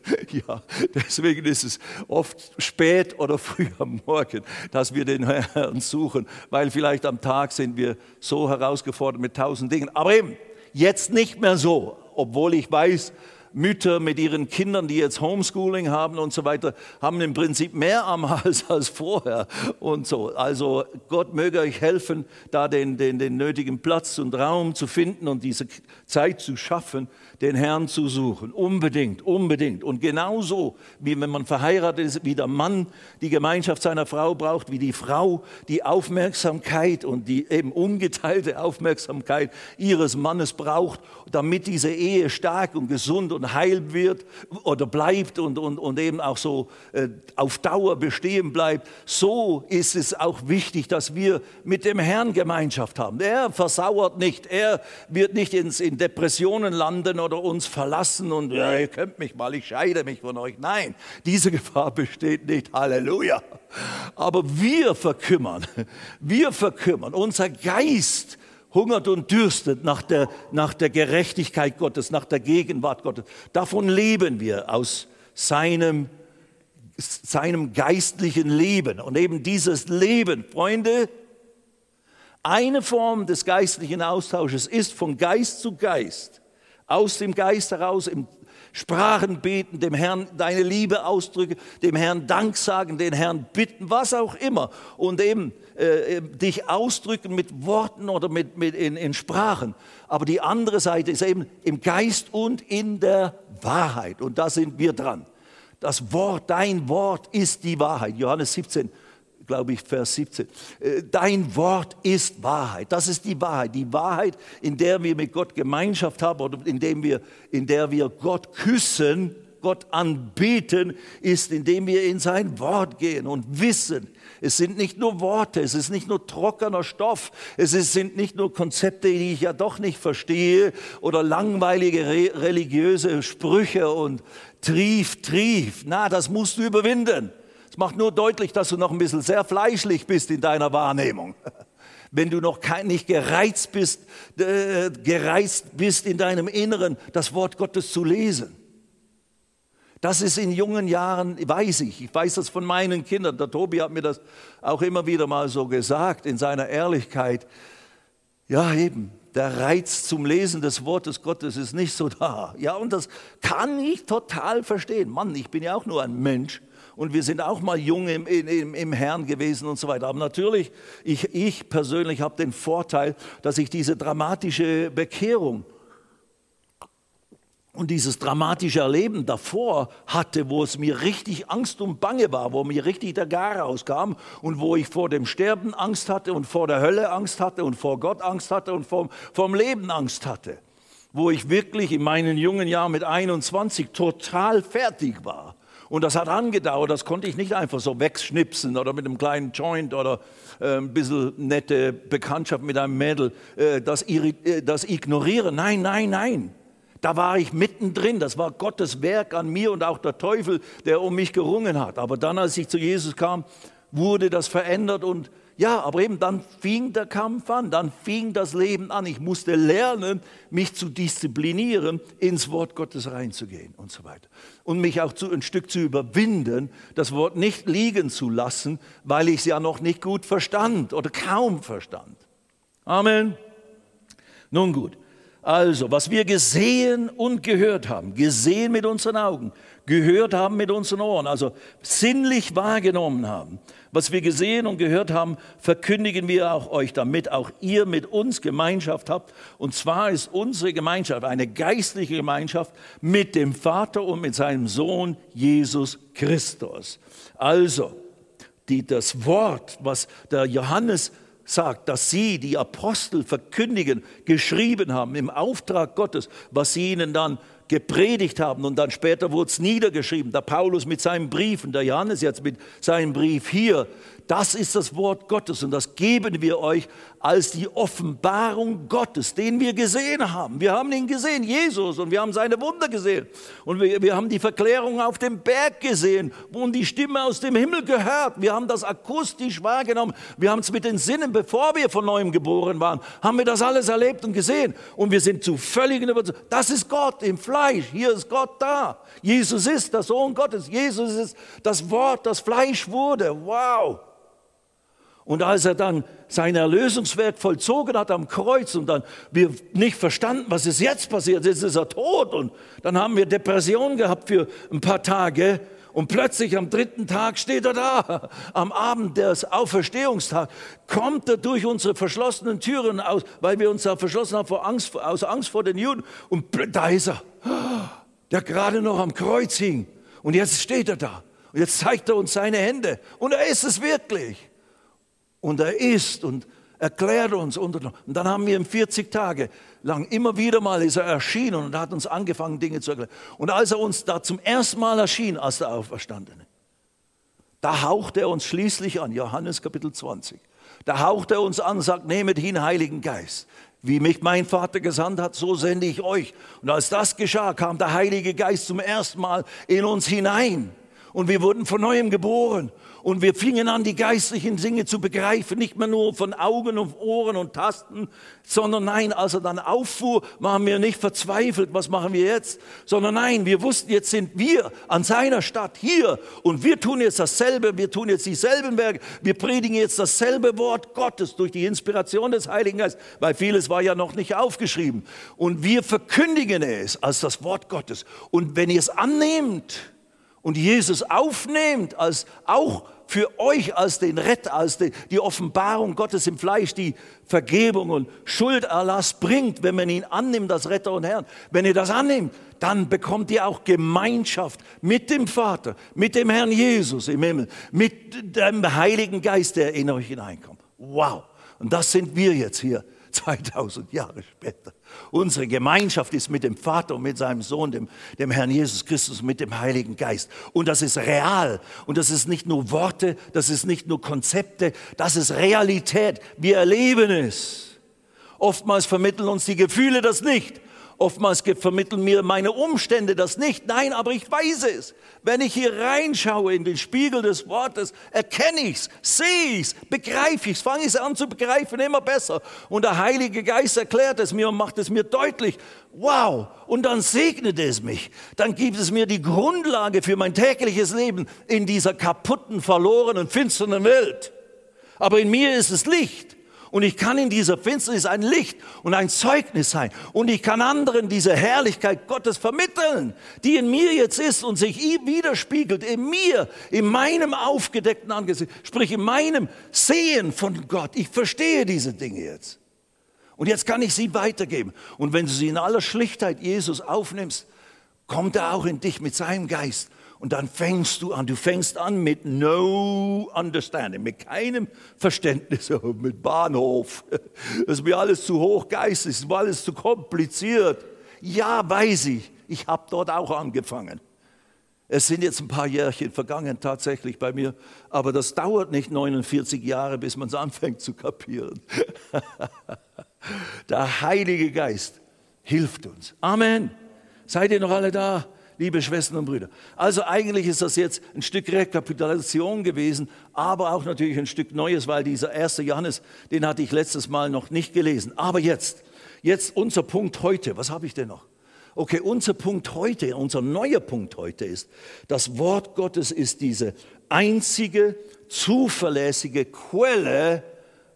ja, deswegen ist es oft spät oder früh am Morgen, dass wir den Herrn suchen, weil vielleicht am Tag sind wir so herausgefordert mit tausend Dingen. Aber eben, Jetzt nicht mehr so, obwohl ich weiß, Mütter mit ihren Kindern, die jetzt Homeschooling haben und so weiter, haben im Prinzip mehr am Hals als vorher und so. Also Gott möge euch helfen, da den, den, den nötigen Platz und Raum zu finden und diese Zeit zu schaffen, den Herrn zu suchen. Unbedingt, unbedingt. Und genauso, wie wenn man verheiratet ist, wie der Mann die Gemeinschaft seiner Frau braucht, wie die Frau die Aufmerksamkeit und die eben ungeteilte Aufmerksamkeit ihres Mannes braucht, damit diese Ehe stark und gesund und und heil wird oder bleibt und, und, und eben auch so äh, auf Dauer bestehen bleibt, so ist es auch wichtig, dass wir mit dem Herrn Gemeinschaft haben. Er versauert nicht, er wird nicht ins, in Depressionen landen oder uns verlassen und ja, ihr könnt mich mal, ich scheide mich von euch. Nein, diese Gefahr besteht nicht. Halleluja. Aber wir verkümmern, wir verkümmern. Unser Geist hungert und dürstet nach der, nach der Gerechtigkeit Gottes, nach der Gegenwart Gottes. Davon leben wir aus seinem, seinem geistlichen Leben. Und eben dieses Leben, Freunde, eine Form des geistlichen Austausches ist von Geist zu Geist, aus dem Geist heraus im Sprachen beten, dem Herrn deine Liebe ausdrücken, dem Herrn Dank sagen, den Herrn bitten, was auch immer. Und eben äh, dich ausdrücken mit Worten oder mit, mit in, in Sprachen. Aber die andere Seite ist eben im Geist und in der Wahrheit. Und da sind wir dran. Das Wort, dein Wort ist die Wahrheit. Johannes 17, glaube ich, Vers 17. Äh, dein Wort ist Wahrheit. Das ist die Wahrheit. Die Wahrheit, in der wir mit Gott Gemeinschaft haben oder in, dem wir, in der wir Gott küssen, Gott anbeten, ist, indem wir in sein Wort gehen und wissen, es sind nicht nur Worte, es ist nicht nur trockener Stoff, es sind nicht nur Konzepte, die ich ja doch nicht verstehe oder langweilige religiöse Sprüche und Trief, Trief. Na, das musst du überwinden. Es macht nur deutlich, dass du noch ein bisschen sehr fleischlich bist in deiner Wahrnehmung. Wenn du noch kein, nicht gereizt bist, äh, gereizt bist in deinem Inneren, das Wort Gottes zu lesen. Das ist in jungen Jahren, weiß ich, ich weiß das von meinen Kindern. Der Tobi hat mir das auch immer wieder mal so gesagt in seiner Ehrlichkeit. Ja, eben, der Reiz zum Lesen des Wortes Gottes ist nicht so da. Ja, und das kann ich total verstehen. Mann, ich bin ja auch nur ein Mensch und wir sind auch mal jung im, im, im Herrn gewesen und so weiter. Aber natürlich, ich, ich persönlich habe den Vorteil, dass ich diese dramatische Bekehrung und dieses dramatische Erleben davor hatte, wo es mir richtig Angst und Bange war, wo mir richtig der Gar rauskam und wo ich vor dem Sterben Angst hatte und vor der Hölle Angst hatte und vor Gott Angst hatte und vom, vom Leben Angst hatte, wo ich wirklich in meinen jungen Jahren mit 21 total fertig war. Und das hat angedauert, das konnte ich nicht einfach so wegschnipsen oder mit einem kleinen Joint oder ein bisschen nette Bekanntschaft mit einem Mädel, äh, das, äh, das ignorieren. Nein, nein, nein. Da war ich mittendrin. Das war Gottes Werk an mir und auch der Teufel, der um mich gerungen hat. Aber dann, als ich zu Jesus kam, wurde das verändert und ja, aber eben dann fing der Kampf an, dann fing das Leben an. Ich musste lernen, mich zu disziplinieren, ins Wort Gottes reinzugehen und so weiter. Und mich auch zu, ein Stück zu überwinden, das Wort nicht liegen zu lassen, weil ich es ja noch nicht gut verstand oder kaum verstand. Amen. Nun gut, also, was wir gesehen und gehört haben, gesehen mit unseren Augen, gehört haben mit unseren Ohren, also sinnlich wahrgenommen haben, was wir gesehen und gehört haben, verkündigen wir auch euch, damit auch ihr mit uns Gemeinschaft habt. Und zwar ist unsere Gemeinschaft eine geistliche Gemeinschaft mit dem Vater und mit seinem Sohn Jesus Christus. Also, die, das Wort, was der Johannes sagt, dass sie, die Apostel, verkündigen, geschrieben haben im Auftrag Gottes, was sie ihnen dann gepredigt haben und dann später wurde es niedergeschrieben. Der Paulus mit seinen Briefen, der Johannes jetzt mit seinem Brief hier, das ist das Wort Gottes und das geben wir euch als die Offenbarung Gottes, den wir gesehen haben. Wir haben ihn gesehen, Jesus, und wir haben seine Wunder gesehen. Und wir, wir haben die Verklärung auf dem Berg gesehen und die Stimme aus dem Himmel gehört. Wir haben das akustisch wahrgenommen. Wir haben es mit den Sinnen, bevor wir von neuem geboren waren, haben wir das alles erlebt und gesehen. Und wir sind zu völligen Überzeugung. Das ist Gott im Fleisch. Hier ist Gott da. Jesus ist der Sohn Gottes. Jesus ist das Wort, das Fleisch wurde. Wow. Und als er dann sein Erlösungswerk vollzogen hat am Kreuz und dann wir nicht verstanden, was ist jetzt passiert, jetzt ist er tot und dann haben wir Depression gehabt für ein paar Tage und plötzlich am dritten Tag steht er da, am Abend des Auferstehungstag, kommt er durch unsere verschlossenen Türen aus, weil wir uns da verschlossen haben vor Angst, aus Angst vor den Juden und da ist er, der gerade noch am Kreuz hing und jetzt steht er da und jetzt zeigt er uns seine Hände und er ist es wirklich. Und er ist und erklärt uns. Und dann haben wir ihm 40 Tage lang immer wieder mal ist er erschienen und hat uns angefangen, Dinge zu erklären. Und als er uns da zum ersten Mal erschien, als der Auferstandene, da haucht er uns schließlich an, Johannes Kapitel 20. Da haucht er uns an und sagt, nehmet hin, Heiligen Geist. Wie mich mein Vater gesandt hat, so sende ich euch. Und als das geschah, kam der Heilige Geist zum ersten Mal in uns hinein. Und wir wurden von neuem geboren. Und wir fingen an, die geistlichen Dinge zu begreifen, nicht mehr nur von Augen und Ohren und Tasten, sondern nein, als er dann auffuhr, waren wir nicht verzweifelt, was machen wir jetzt, sondern nein, wir wussten, jetzt sind wir an seiner Stadt hier. Und wir tun jetzt dasselbe, wir tun jetzt dieselben Werke, wir predigen jetzt dasselbe Wort Gottes durch die Inspiration des Heiligen Geistes, weil vieles war ja noch nicht aufgeschrieben. Und wir verkündigen es als das Wort Gottes. Und wenn ihr es annehmt, und Jesus aufnehmt als auch für euch als den Retter, als die, die, Offenbarung Gottes im Fleisch, die Vergebung und Schulderlass bringt, wenn man ihn annimmt als Retter und Herrn. Wenn ihr das annimmt, dann bekommt ihr auch Gemeinschaft mit dem Vater, mit dem Herrn Jesus im Himmel, mit dem Heiligen Geist, der in euch hineinkommt. Wow! Und das sind wir jetzt hier 2000 Jahre später. Unsere Gemeinschaft ist mit dem Vater und mit seinem Sohn, dem, dem Herrn Jesus Christus, mit dem Heiligen Geist. Und das ist real. Und das ist nicht nur Worte, das ist nicht nur Konzepte, das ist Realität. Wir erleben es. Oftmals vermitteln uns die Gefühle das nicht. Oftmals vermitteln mir meine Umstände das nicht. Nein, aber ich weiß es. Wenn ich hier reinschaue in den Spiegel des Wortes, erkenne ich es, sehe ich es, begreife ich es, fange ich es an zu begreifen, immer besser. Und der Heilige Geist erklärt es mir und macht es mir deutlich. Wow! Und dann segnet es mich. Dann gibt es mir die Grundlage für mein tägliches Leben in dieser kaputten, verlorenen, finsteren Welt. Aber in mir ist es Licht. Und ich kann in dieser Finsternis ein Licht und ein Zeugnis sein. Und ich kann anderen diese Herrlichkeit Gottes vermitteln, die in mir jetzt ist und sich widerspiegelt, in mir, in meinem aufgedeckten Angesicht, sprich in meinem Sehen von Gott. Ich verstehe diese Dinge jetzt. Und jetzt kann ich sie weitergeben. Und wenn du sie in aller Schlichtheit Jesus aufnimmst, kommt er auch in dich mit seinem Geist und dann fängst du an, du fängst an mit no understanding, mit keinem Verständnis, mit Bahnhof. Das ist mir alles zu hochgeistig, das ist mir alles zu kompliziert. Ja, weiß ich, ich habe dort auch angefangen. Es sind jetzt ein paar Jährchen vergangen tatsächlich bei mir, aber das dauert nicht 49 Jahre, bis man es anfängt zu kapieren. Der Heilige Geist hilft uns. Amen. Seid ihr noch alle da? Liebe Schwestern und Brüder. Also eigentlich ist das jetzt ein Stück Rekapitulation gewesen, aber auch natürlich ein Stück Neues, weil dieser erste Johannes, den hatte ich letztes Mal noch nicht gelesen. Aber jetzt, jetzt unser Punkt heute. Was habe ich denn noch? Okay, unser Punkt heute, unser neuer Punkt heute ist, das Wort Gottes ist diese einzige zuverlässige Quelle,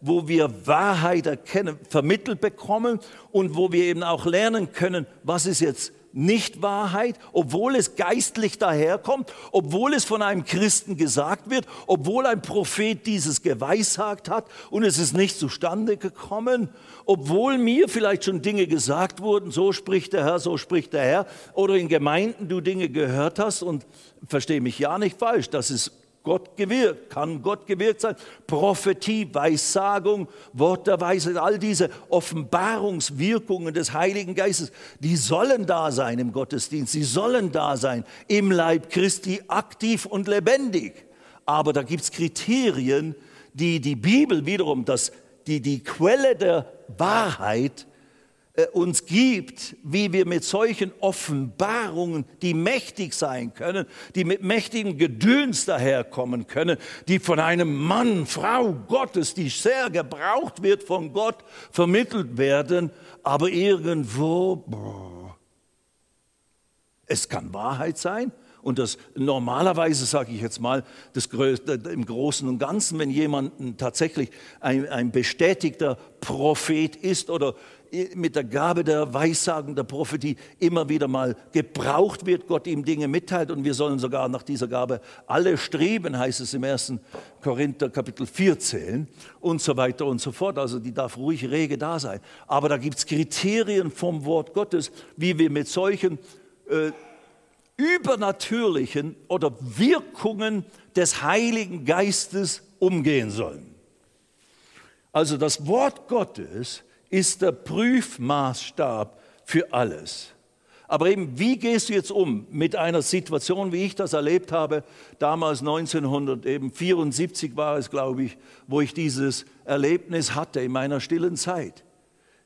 wo wir Wahrheit erkennen, vermittelt bekommen und wo wir eben auch lernen können, was ist jetzt nicht-Wahrheit, obwohl es geistlich daherkommt, obwohl es von einem Christen gesagt wird, obwohl ein Prophet dieses geweissagt hat und es ist nicht zustande gekommen, obwohl mir vielleicht schon Dinge gesagt wurden, so spricht der Herr, so spricht der Herr, oder in Gemeinden du Dinge gehört hast und verstehe mich ja nicht falsch, das ist Gott gewirkt, kann Gott gewirkt sein. Prophetie, Weissagung, Wort der Weisheit, all diese Offenbarungswirkungen des Heiligen Geistes, die sollen da sein im Gottesdienst, sie sollen da sein im Leib Christi, aktiv und lebendig. Aber da gibt es Kriterien, die die Bibel wiederum, das, die, die Quelle der Wahrheit, uns gibt, wie wir mit solchen Offenbarungen, die mächtig sein können, die mit mächtigem Gedöns daherkommen können, die von einem Mann, Frau Gottes, die sehr gebraucht wird von Gott, vermittelt werden, aber irgendwo, boah, es kann Wahrheit sein, und das normalerweise, sage ich jetzt mal, das, im Großen und Ganzen, wenn jemand tatsächlich ein, ein bestätigter Prophet ist oder mit der Gabe der Weissagen, der Prophetie immer wieder mal gebraucht wird, Gott ihm Dinge mitteilt und wir sollen sogar nach dieser Gabe alle streben, heißt es im 1. Korinther Kapitel 14 und so weiter und so fort. Also die darf ruhig rege da sein. Aber da gibt es Kriterien vom Wort Gottes, wie wir mit solchen äh, übernatürlichen oder Wirkungen des Heiligen Geistes umgehen sollen. Also das Wort Gottes ist der Prüfmaßstab für alles. Aber eben, wie gehst du jetzt um mit einer Situation, wie ich das erlebt habe, damals 1974 war es, glaube ich, wo ich dieses Erlebnis hatte in meiner stillen Zeit.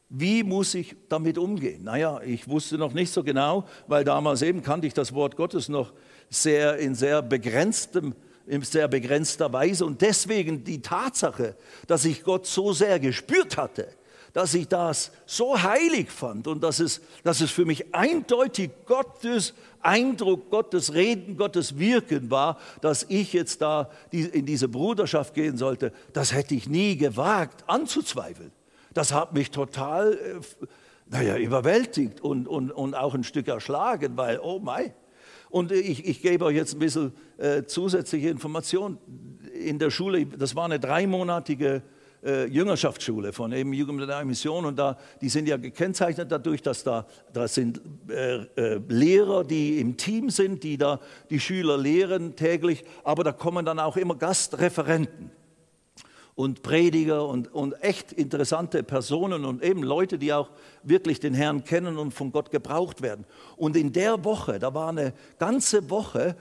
Wie muss ich damit umgehen? Naja, ich wusste noch nicht so genau, weil damals eben kannte ich das Wort Gottes noch sehr in sehr begrenztem in sehr begrenzter Weise. Und deswegen die Tatsache, dass ich Gott so sehr gespürt hatte, dass ich das so heilig fand und dass es, dass es für mich eindeutig Gottes Eindruck, Gottes Reden, Gottes Wirken war, dass ich jetzt da in diese Bruderschaft gehen sollte, das hätte ich nie gewagt anzuzweifeln. Das hat mich total, äh, naja, überwältigt und, und, und auch ein Stück erschlagen, weil, oh mein. Und ich, ich gebe euch jetzt ein bisschen äh, zusätzliche Informationen. In der Schule, das war eine dreimonatige äh, Jüngerschaftsschule von eben Jugend der Mission und da, die sind ja gekennzeichnet dadurch, dass da, da sind äh, äh, Lehrer, die im Team sind, die da die Schüler lehren täglich, aber da kommen dann auch immer Gastreferenten und Prediger und, und echt interessante Personen und eben Leute, die auch wirklich den Herrn kennen und von Gott gebraucht werden. Und in der Woche, da war eine ganze Woche,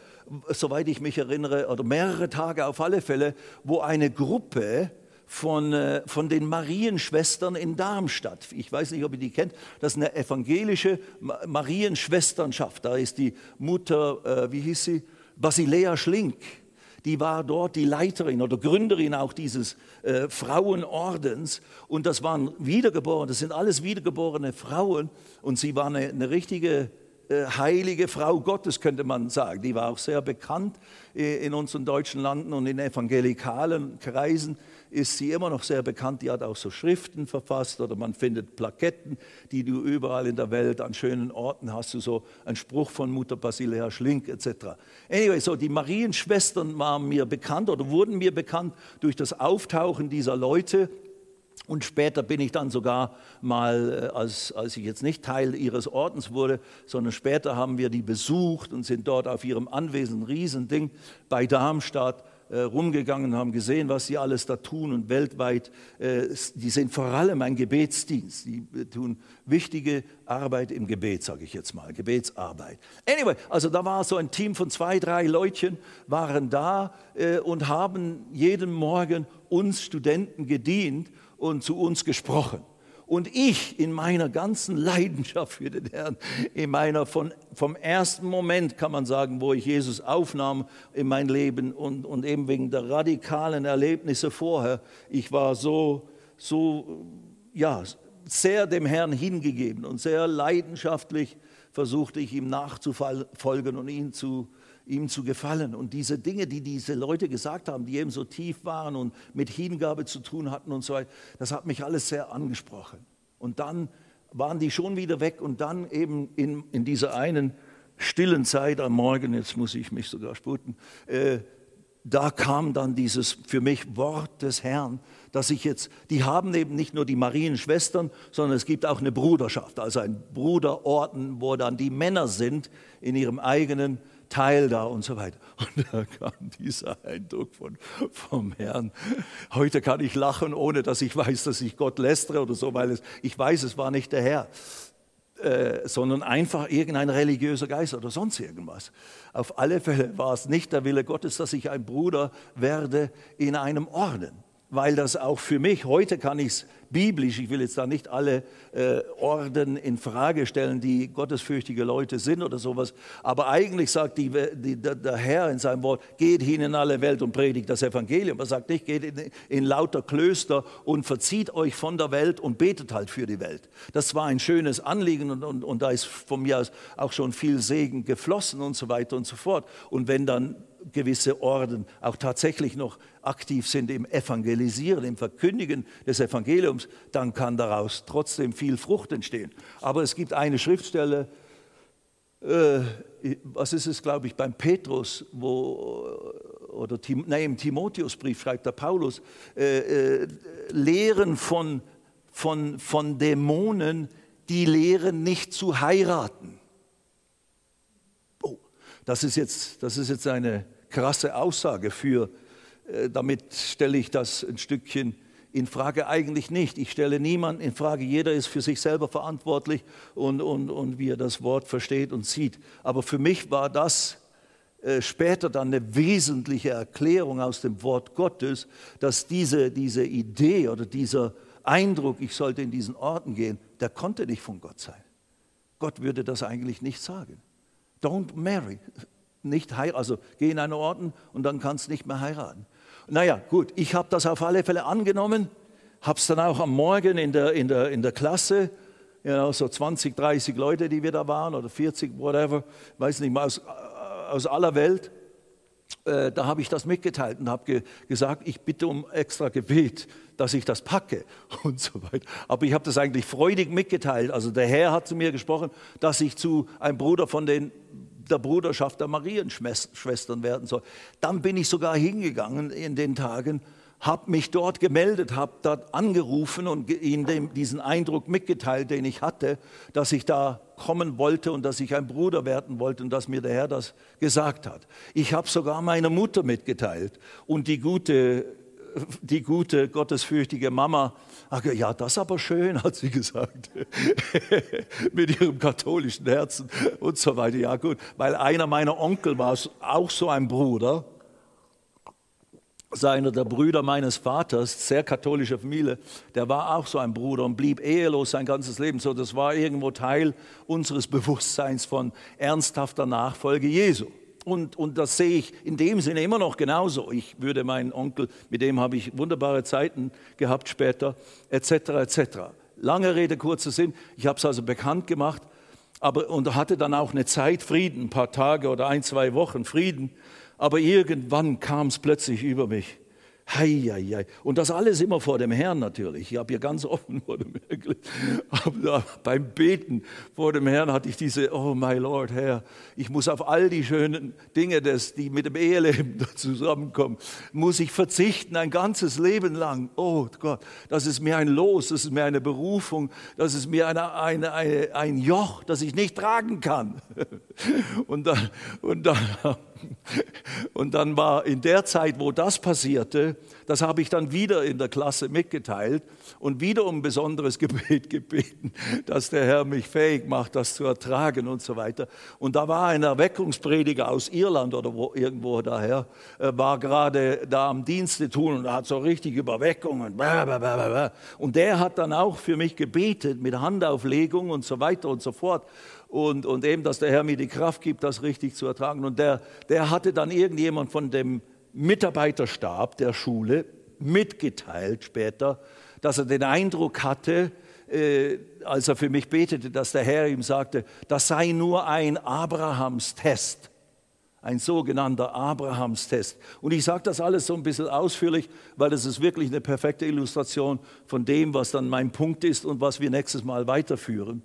soweit ich mich erinnere, oder mehrere Tage auf alle Fälle, wo eine Gruppe von, äh, von den Marienschwestern in Darmstadt. Ich weiß nicht, ob ihr die kennt. Das ist eine evangelische Marienschwesternschaft. Da ist die Mutter, äh, wie hieß sie? Basilea Schlink. Die war dort die Leiterin oder Gründerin auch dieses äh, Frauenordens. Und das waren Wiedergeborene, das sind alles wiedergeborene Frauen. Und sie war eine, eine richtige äh, heilige Frau Gottes, könnte man sagen. Die war auch sehr bekannt äh, in unseren deutschen Landen und in evangelikalen Kreisen ist sie immer noch sehr bekannt. Die hat auch so Schriften verfasst oder man findet Plaketten, die du überall in der Welt an schönen Orten hast. Du so einen Spruch von Mutter Basilea Schlink etc. Anyway, so die Marienschwestern waren mir bekannt oder wurden mir bekannt durch das Auftauchen dieser Leute und später bin ich dann sogar mal, äh, als, als ich jetzt nicht Teil ihres Ordens wurde, sondern später haben wir die besucht und sind dort auf ihrem Anwesen, Riesending, bei Darmstadt äh, rumgegangen, haben gesehen, was sie alles da tun und weltweit, äh, die sind vor allem ein Gebetsdienst. Die tun wichtige Arbeit im Gebet, sage ich jetzt mal, Gebetsarbeit. Anyway, also da war so ein Team von zwei, drei Leutchen, waren da äh, und haben jeden Morgen uns Studenten gedient und zu uns gesprochen. Und ich in meiner ganzen Leidenschaft für den Herrn, in meiner von, vom ersten Moment kann man sagen, wo ich Jesus aufnahm in mein Leben und, und eben wegen der radikalen Erlebnisse vorher, ich war so, so, ja, sehr dem Herrn hingegeben und sehr leidenschaftlich versuchte ich ihm nachzufolgen und ihn zu, ihm zu gefallen. Und diese Dinge, die diese Leute gesagt haben, die eben so tief waren und mit Hingabe zu tun hatten und so weiter, das hat mich alles sehr angesprochen. Und dann waren die schon wieder weg und dann eben in, in dieser einen stillen Zeit am Morgen, jetzt muss ich mich sogar sputen, äh, da kam dann dieses für mich Wort des Herrn, dass ich jetzt, die haben eben nicht nur die Marienschwestern, sondern es gibt auch eine Bruderschaft, also ein Bruderorden, wo dann die Männer sind in ihrem eigenen Teil da und so weiter. Und da kam dieser Eindruck von, vom Herrn. Heute kann ich lachen, ohne dass ich weiß, dass ich Gott lästere oder so, weil es, ich weiß, es war nicht der Herr. Äh, sondern einfach irgendein religiöser Geist oder sonst irgendwas. Auf alle Fälle war es nicht der Wille Gottes, dass ich ein Bruder werde in einem Orden weil das auch für mich, heute kann ich es biblisch, ich will jetzt da nicht alle äh, Orden in Frage stellen, die gottesfürchtige Leute sind oder sowas, aber eigentlich sagt die, die, der, Herr in seinem Wort, geht hin in alle Welt und predigt das Evangelium. Er sagt nicht, geht in, in lauter Klöster und verzieht euch von der Welt und betet halt für die Welt. Das war ein schönes Anliegen und, und, und da ist von mir aus auch schon viel Segen geflossen und so weiter und so fort. Und wenn dann gewisse Orden auch tatsächlich noch aktiv sind im Evangelisieren, im Verkündigen des Evangeliums, dann kann daraus trotzdem viel Frucht entstehen. Aber es gibt eine Schriftstelle, äh, was ist es, glaube ich, beim Petrus, wo, oder nein, im Timotheusbrief schreibt der Paulus, äh, äh, Lehren von, von, von Dämonen, die lehren nicht zu heiraten. Das ist jetzt, das ist jetzt eine krasse Aussage für, äh, damit stelle ich das ein Stückchen in Frage eigentlich nicht. Ich stelle niemanden in Frage. Jeder ist für sich selber verantwortlich und, und, und wie er das Wort versteht und sieht. Aber für mich war das äh, später dann eine wesentliche Erklärung aus dem Wort Gottes, dass diese, diese Idee oder dieser Eindruck, ich sollte in diesen Orten gehen, der konnte nicht von Gott sein. Gott würde das eigentlich nicht sagen. Don't marry. Nicht heiraten, also geh in einen Orden und dann kannst du nicht mehr heiraten. Naja, gut, ich habe das auf alle Fälle angenommen, habe es dann auch am Morgen in der, in der, in der Klasse, ja, so 20, 30 Leute, die wir da waren, oder 40, whatever, weiß nicht mal, aus, aus aller Welt, äh, da habe ich das mitgeteilt und habe ge gesagt, ich bitte um extra Gebet, dass ich das packe und so weiter. Aber ich habe das eigentlich freudig mitgeteilt. Also der Herr hat zu mir gesprochen, dass ich zu einem Bruder von den der Bruderschaft der Marienschwestern werden soll. Dann bin ich sogar hingegangen in den Tagen, habe mich dort gemeldet, habe dort angerufen und ihnen diesen Eindruck mitgeteilt, den ich hatte, dass ich da kommen wollte und dass ich ein Bruder werden wollte und dass mir der Herr das gesagt hat. Ich habe sogar meiner Mutter mitgeteilt und die gute die gute, gottesfürchtige Mama, ja, das aber schön, hat sie gesagt, mit ihrem katholischen Herzen und so weiter. Ja gut, weil einer meiner Onkel war auch so ein Bruder, seiner der Brüder meines Vaters, sehr katholische Familie, der war auch so ein Bruder und blieb ehelos sein ganzes Leben. So, das war irgendwo Teil unseres Bewusstseins von ernsthafter Nachfolge Jesu und, und das sehe ich in dem Sinne immer noch genauso. Ich würde meinen Onkel, mit dem habe ich wunderbare Zeiten gehabt später, etc., etc. Lange Rede, kurzer Sinn. Ich habe es also bekannt gemacht aber, und hatte dann auch eine Zeit Frieden, ein paar Tage oder ein, zwei Wochen Frieden. Aber irgendwann kam es plötzlich über mich. Hei, hei, hei. Und das alles immer vor dem Herrn natürlich. Ich habe hier ganz offen vor dem Herrn. Beim Beten vor dem Herrn hatte ich diese, oh my Lord, Herr, ich muss auf all die schönen Dinge, des, die mit dem Eheleben zusammenkommen, muss ich verzichten ein ganzes Leben lang. Oh Gott, das ist mir ein Los, das ist mir eine Berufung, das ist mir eine, eine, eine, ein Joch, das ich nicht tragen kann. Und dann, und dann und dann war in der Zeit, wo das passierte, das habe ich dann wieder in der Klasse mitgeteilt und wieder um ein besonderes Gebet gebeten, dass der Herr mich fähig macht, das zu ertragen und so weiter. Und da war ein Erweckungsprediger aus Irland oder wo, irgendwo daher, äh, war gerade da am Dienste tun und hat so richtig Überweckungen. Und der hat dann auch für mich gebetet mit Handauflegung und so weiter und so fort und, und eben, dass der Herr mir die Kraft gibt, das richtig zu ertragen. Und der, der hatte dann irgendjemand von dem Mitarbeiterstab der Schule mitgeteilt später, dass er den Eindruck hatte, äh, als er für mich betete, dass der Herr ihm sagte, das sei nur ein Abrahamstest, ein sogenannter Abrahamstest. Und ich sage das alles so ein bisschen ausführlich, weil das ist wirklich eine perfekte Illustration von dem, was dann mein Punkt ist und was wir nächstes Mal weiterführen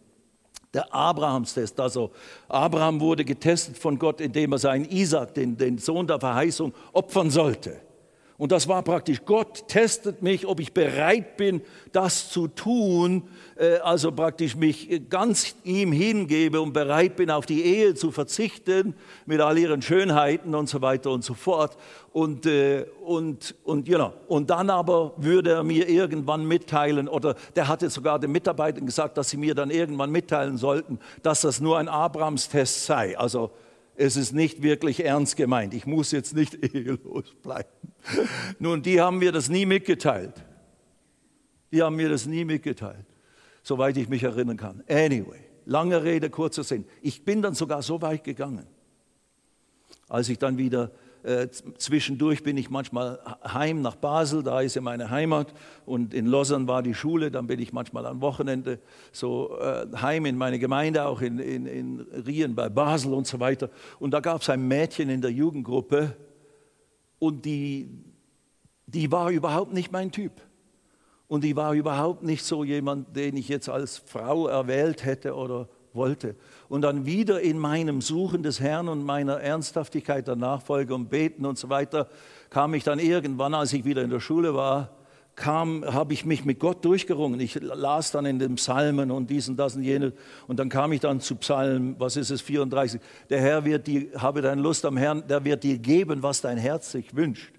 der Abrahamstest. Also Abraham wurde getestet von Gott, indem er seinen Isaac, den, den Sohn der Verheißung, opfern sollte. Und das war praktisch, Gott testet mich, ob ich bereit bin, das zu tun, äh, also praktisch mich ganz ihm hingebe und bereit bin, auf die Ehe zu verzichten, mit all ihren Schönheiten und so weiter und so fort. Und, äh, und, und, you know, und dann aber würde er mir irgendwann mitteilen, oder der hatte sogar den Mitarbeitern gesagt, dass sie mir dann irgendwann mitteilen sollten, dass das nur ein Abrahamstest sei. Also es ist nicht wirklich ernst gemeint. Ich muss jetzt nicht ehelos bleiben. Nun, die haben mir das nie mitgeteilt. Die haben mir das nie mitgeteilt, soweit ich mich erinnern kann. Anyway, lange Rede, kurzer Sinn. Ich bin dann sogar so weit gegangen, als ich dann wieder äh, zwischendurch bin ich manchmal heim nach Basel, da ist ja meine Heimat und in Lausanne war die Schule, dann bin ich manchmal am Wochenende so äh, heim in meine Gemeinde, auch in, in, in Rien bei Basel und so weiter. Und da gab es ein Mädchen in der Jugendgruppe und die, die war überhaupt nicht mein Typ. Und die war überhaupt nicht so jemand, den ich jetzt als Frau erwählt hätte oder wollte. Und dann wieder in meinem Suchen des Herrn und meiner Ernsthaftigkeit der Nachfolge und Beten und so weiter, kam ich dann irgendwann, als ich wieder in der Schule war, kam, habe ich mich mit Gott durchgerungen. Ich las dann in den Psalmen und dies und das und jenes. Und dann kam ich dann zu Psalm, was ist es, 34. Der Herr wird dir, habe deine Lust am Herrn, der wird dir geben, was dein Herz sich wünscht.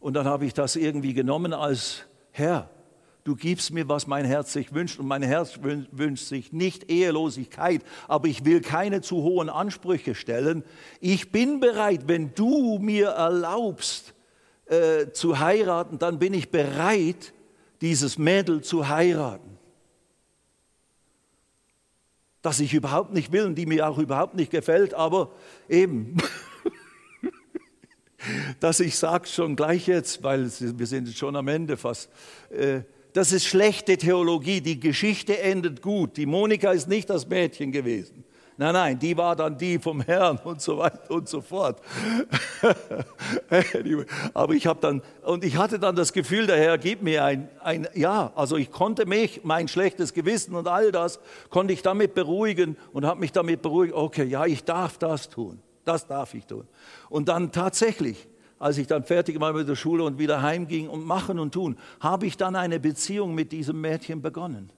Und dann habe ich das irgendwie genommen als Herr. Du gibst mir, was mein Herz sich wünscht. Und mein Herz wünscht sich nicht Ehelosigkeit, aber ich will keine zu hohen Ansprüche stellen. Ich bin bereit, wenn du mir erlaubst äh, zu heiraten, dann bin ich bereit, dieses Mädel zu heiraten das ich überhaupt nicht will und die mir auch überhaupt nicht gefällt, aber eben, dass ich sage schon gleich jetzt, weil wir sind schon am Ende fast, äh, das ist schlechte Theologie, die Geschichte endet gut. Die Monika ist nicht das Mädchen gewesen. Nein, nein, die war dann die vom Herrn und so weiter und so fort. Aber ich habe dann, und ich hatte dann das Gefühl, der Herr gibt mir ein, ein, ja, also ich konnte mich, mein schlechtes Gewissen und all das, konnte ich damit beruhigen und habe mich damit beruhigt, okay, ja, ich darf das tun, das darf ich tun. Und dann tatsächlich, als ich dann fertig war mit der Schule und wieder heimging und machen und tun, habe ich dann eine Beziehung mit diesem Mädchen begonnen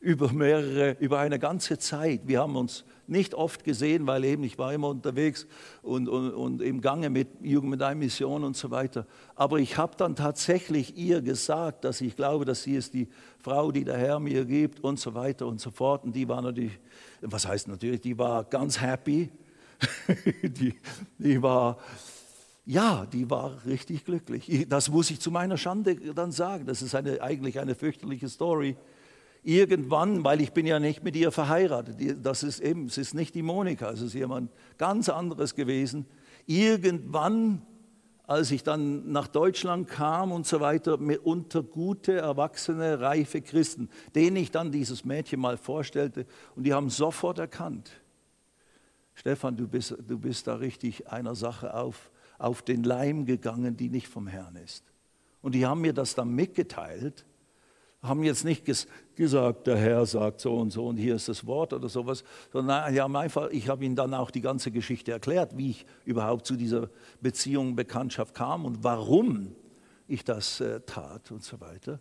über mehrere, über eine ganze Zeit. Wir haben uns nicht oft gesehen, weil eben ich war immer unterwegs und, und, und im Gange mit Jugend mit einer Mission und so weiter. Aber ich habe dann tatsächlich ihr gesagt, dass ich glaube, dass sie ist die Frau, die der Herr mir gibt und so weiter und so fort. Und die war natürlich, was heißt natürlich, die war ganz happy. die, die war, ja, die war richtig glücklich. Das muss ich zu meiner Schande dann sagen. Das ist eine, eigentlich eine fürchterliche Story irgendwann, weil ich bin ja nicht mit ihr verheiratet, das ist eben, es ist nicht die Monika, es ist jemand ganz anderes gewesen. Irgendwann, als ich dann nach Deutschland kam und so weiter, unter gute, erwachsene, reife Christen, denen ich dann dieses Mädchen mal vorstellte und die haben sofort erkannt, Stefan, du bist, du bist da richtig einer Sache auf, auf den Leim gegangen, die nicht vom Herrn ist. Und die haben mir das dann mitgeteilt haben jetzt nicht ges gesagt, der Herr sagt so und so und hier ist das Wort oder sowas, sondern haben einfach, ich habe ihnen dann auch die ganze Geschichte erklärt, wie ich überhaupt zu dieser Beziehung, Bekanntschaft kam und warum ich das äh, tat und so weiter.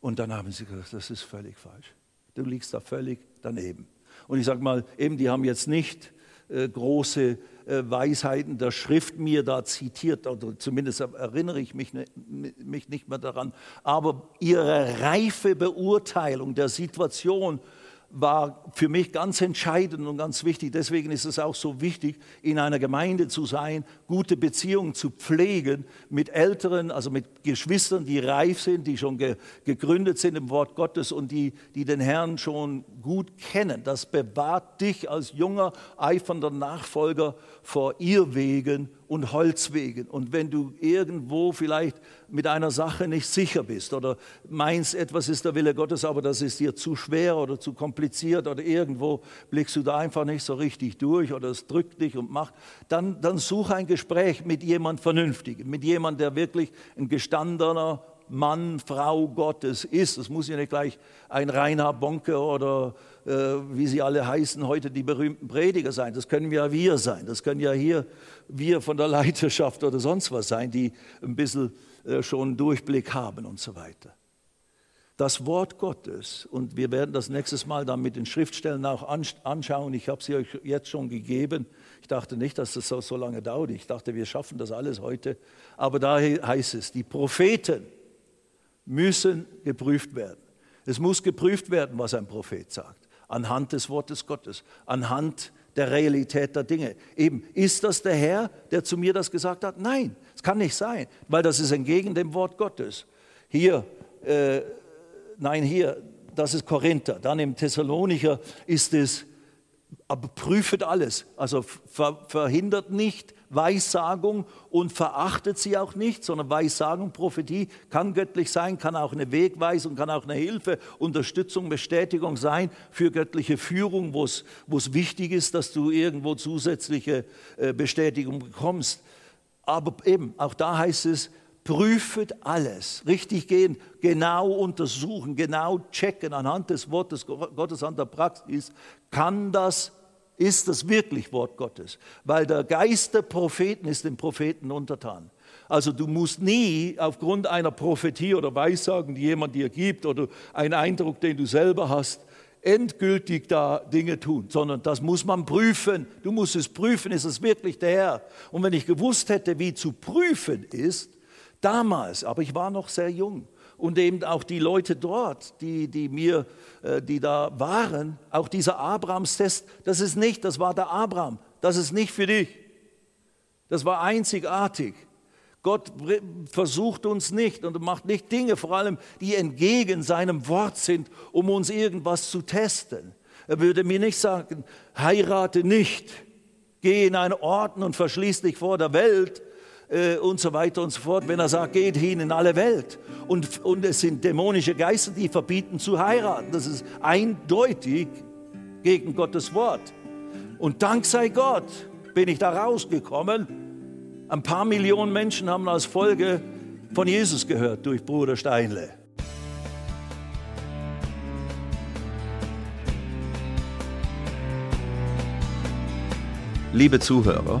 Und dann haben sie gesagt, das ist völlig falsch. Du liegst da völlig daneben. Und ich sage mal, eben, die haben jetzt nicht äh, große Weisheiten der Schrift mir da zitiert, oder zumindest erinnere ich mich, ne, mich nicht mehr daran, aber ihre reife Beurteilung der Situation war für mich ganz entscheidend und ganz wichtig. Deswegen ist es auch so wichtig, in einer Gemeinde zu sein, gute Beziehungen zu pflegen mit Älteren, also mit Geschwistern, die reif sind, die schon ge gegründet sind im Wort Gottes und die, die den Herrn schon gut kennen. Das bewahrt dich als junger, eifernder Nachfolger vor Irrwegen und Holzwegen. Und wenn du irgendwo vielleicht mit einer Sache nicht sicher bist oder meinst, etwas ist der Wille Gottes, aber das ist dir zu schwer oder zu kompliziert oder irgendwo blickst du da einfach nicht so richtig durch oder es drückt dich und macht, dann, dann such ein Gespräch mit jemand Vernünftigem, mit jemand, der wirklich ein gestandener Mann, Frau Gottes ist. Es muss ja nicht gleich ein Reinhard Bonke oder äh, wie sie alle heißen, heute die berühmten Prediger sein. Das können ja wir sein. Das können ja hier wir von der Leiterschaft oder sonst was sein, die ein bisschen äh, schon Durchblick haben und so weiter. Das Wort Gottes, und wir werden das nächstes Mal dann mit den Schriftstellen auch anschauen, ich habe sie euch jetzt schon gegeben. Ich dachte nicht, dass das so, so lange dauert. Ich dachte, wir schaffen das alles heute. Aber da heißt es, die Propheten müssen geprüft werden. Es muss geprüft werden, was ein Prophet sagt, anhand des Wortes Gottes, anhand der Realität der Dinge. Eben, ist das der Herr, der zu mir das gesagt hat? Nein, es kann nicht sein, weil das ist entgegen dem Wort Gottes. Hier, äh, nein, hier, das ist Korinther. Dann im Thessalonicher ist es, aber prüfet alles. Also ver, verhindert nicht Weissagung und verachtet sie auch nicht, sondern Weissagung, Prophetie kann göttlich sein, kann auch eine Wegweisung, kann auch eine Hilfe, Unterstützung, Bestätigung sein für göttliche Führung, wo es, wichtig ist, dass du irgendwo zusätzliche äh, Bestätigung bekommst. Aber eben, auch da heißt es, prüfet alles, richtig gehen, genau untersuchen, genau checken anhand des Wortes Gottes an der Praxis, kann das ist das wirklich Wort Gottes? Weil der Geist der Propheten ist den Propheten untertan. Also du musst nie aufgrund einer Prophetie oder Weissagen, die jemand dir gibt oder einen Eindruck, den du selber hast, endgültig da Dinge tun, sondern das muss man prüfen. Du musst es prüfen, ist es wirklich der Herr? Und wenn ich gewusst hätte, wie zu prüfen ist, Damals, aber ich war noch sehr jung. Und eben auch die Leute dort, die, die mir, äh, die da waren, auch dieser Abrahamstest, das ist nicht, das war der Abraham, das ist nicht für dich. Das war einzigartig. Gott versucht uns nicht und macht nicht Dinge, vor allem die entgegen seinem Wort sind, um uns irgendwas zu testen. Er würde mir nicht sagen, heirate nicht, geh in einen Orden und verschließ dich vor der Welt äh, und so weiter und so fort. Wenn er sagt, geht hin in alle Welt. Und, und es sind dämonische Geister, die verbieten zu heiraten. Das ist eindeutig gegen Gottes Wort. Und dank sei Gott bin ich da rausgekommen ein paar Millionen Menschen haben als Folge von Jesus gehört durch Bruder Steinle. Liebe Zuhörer,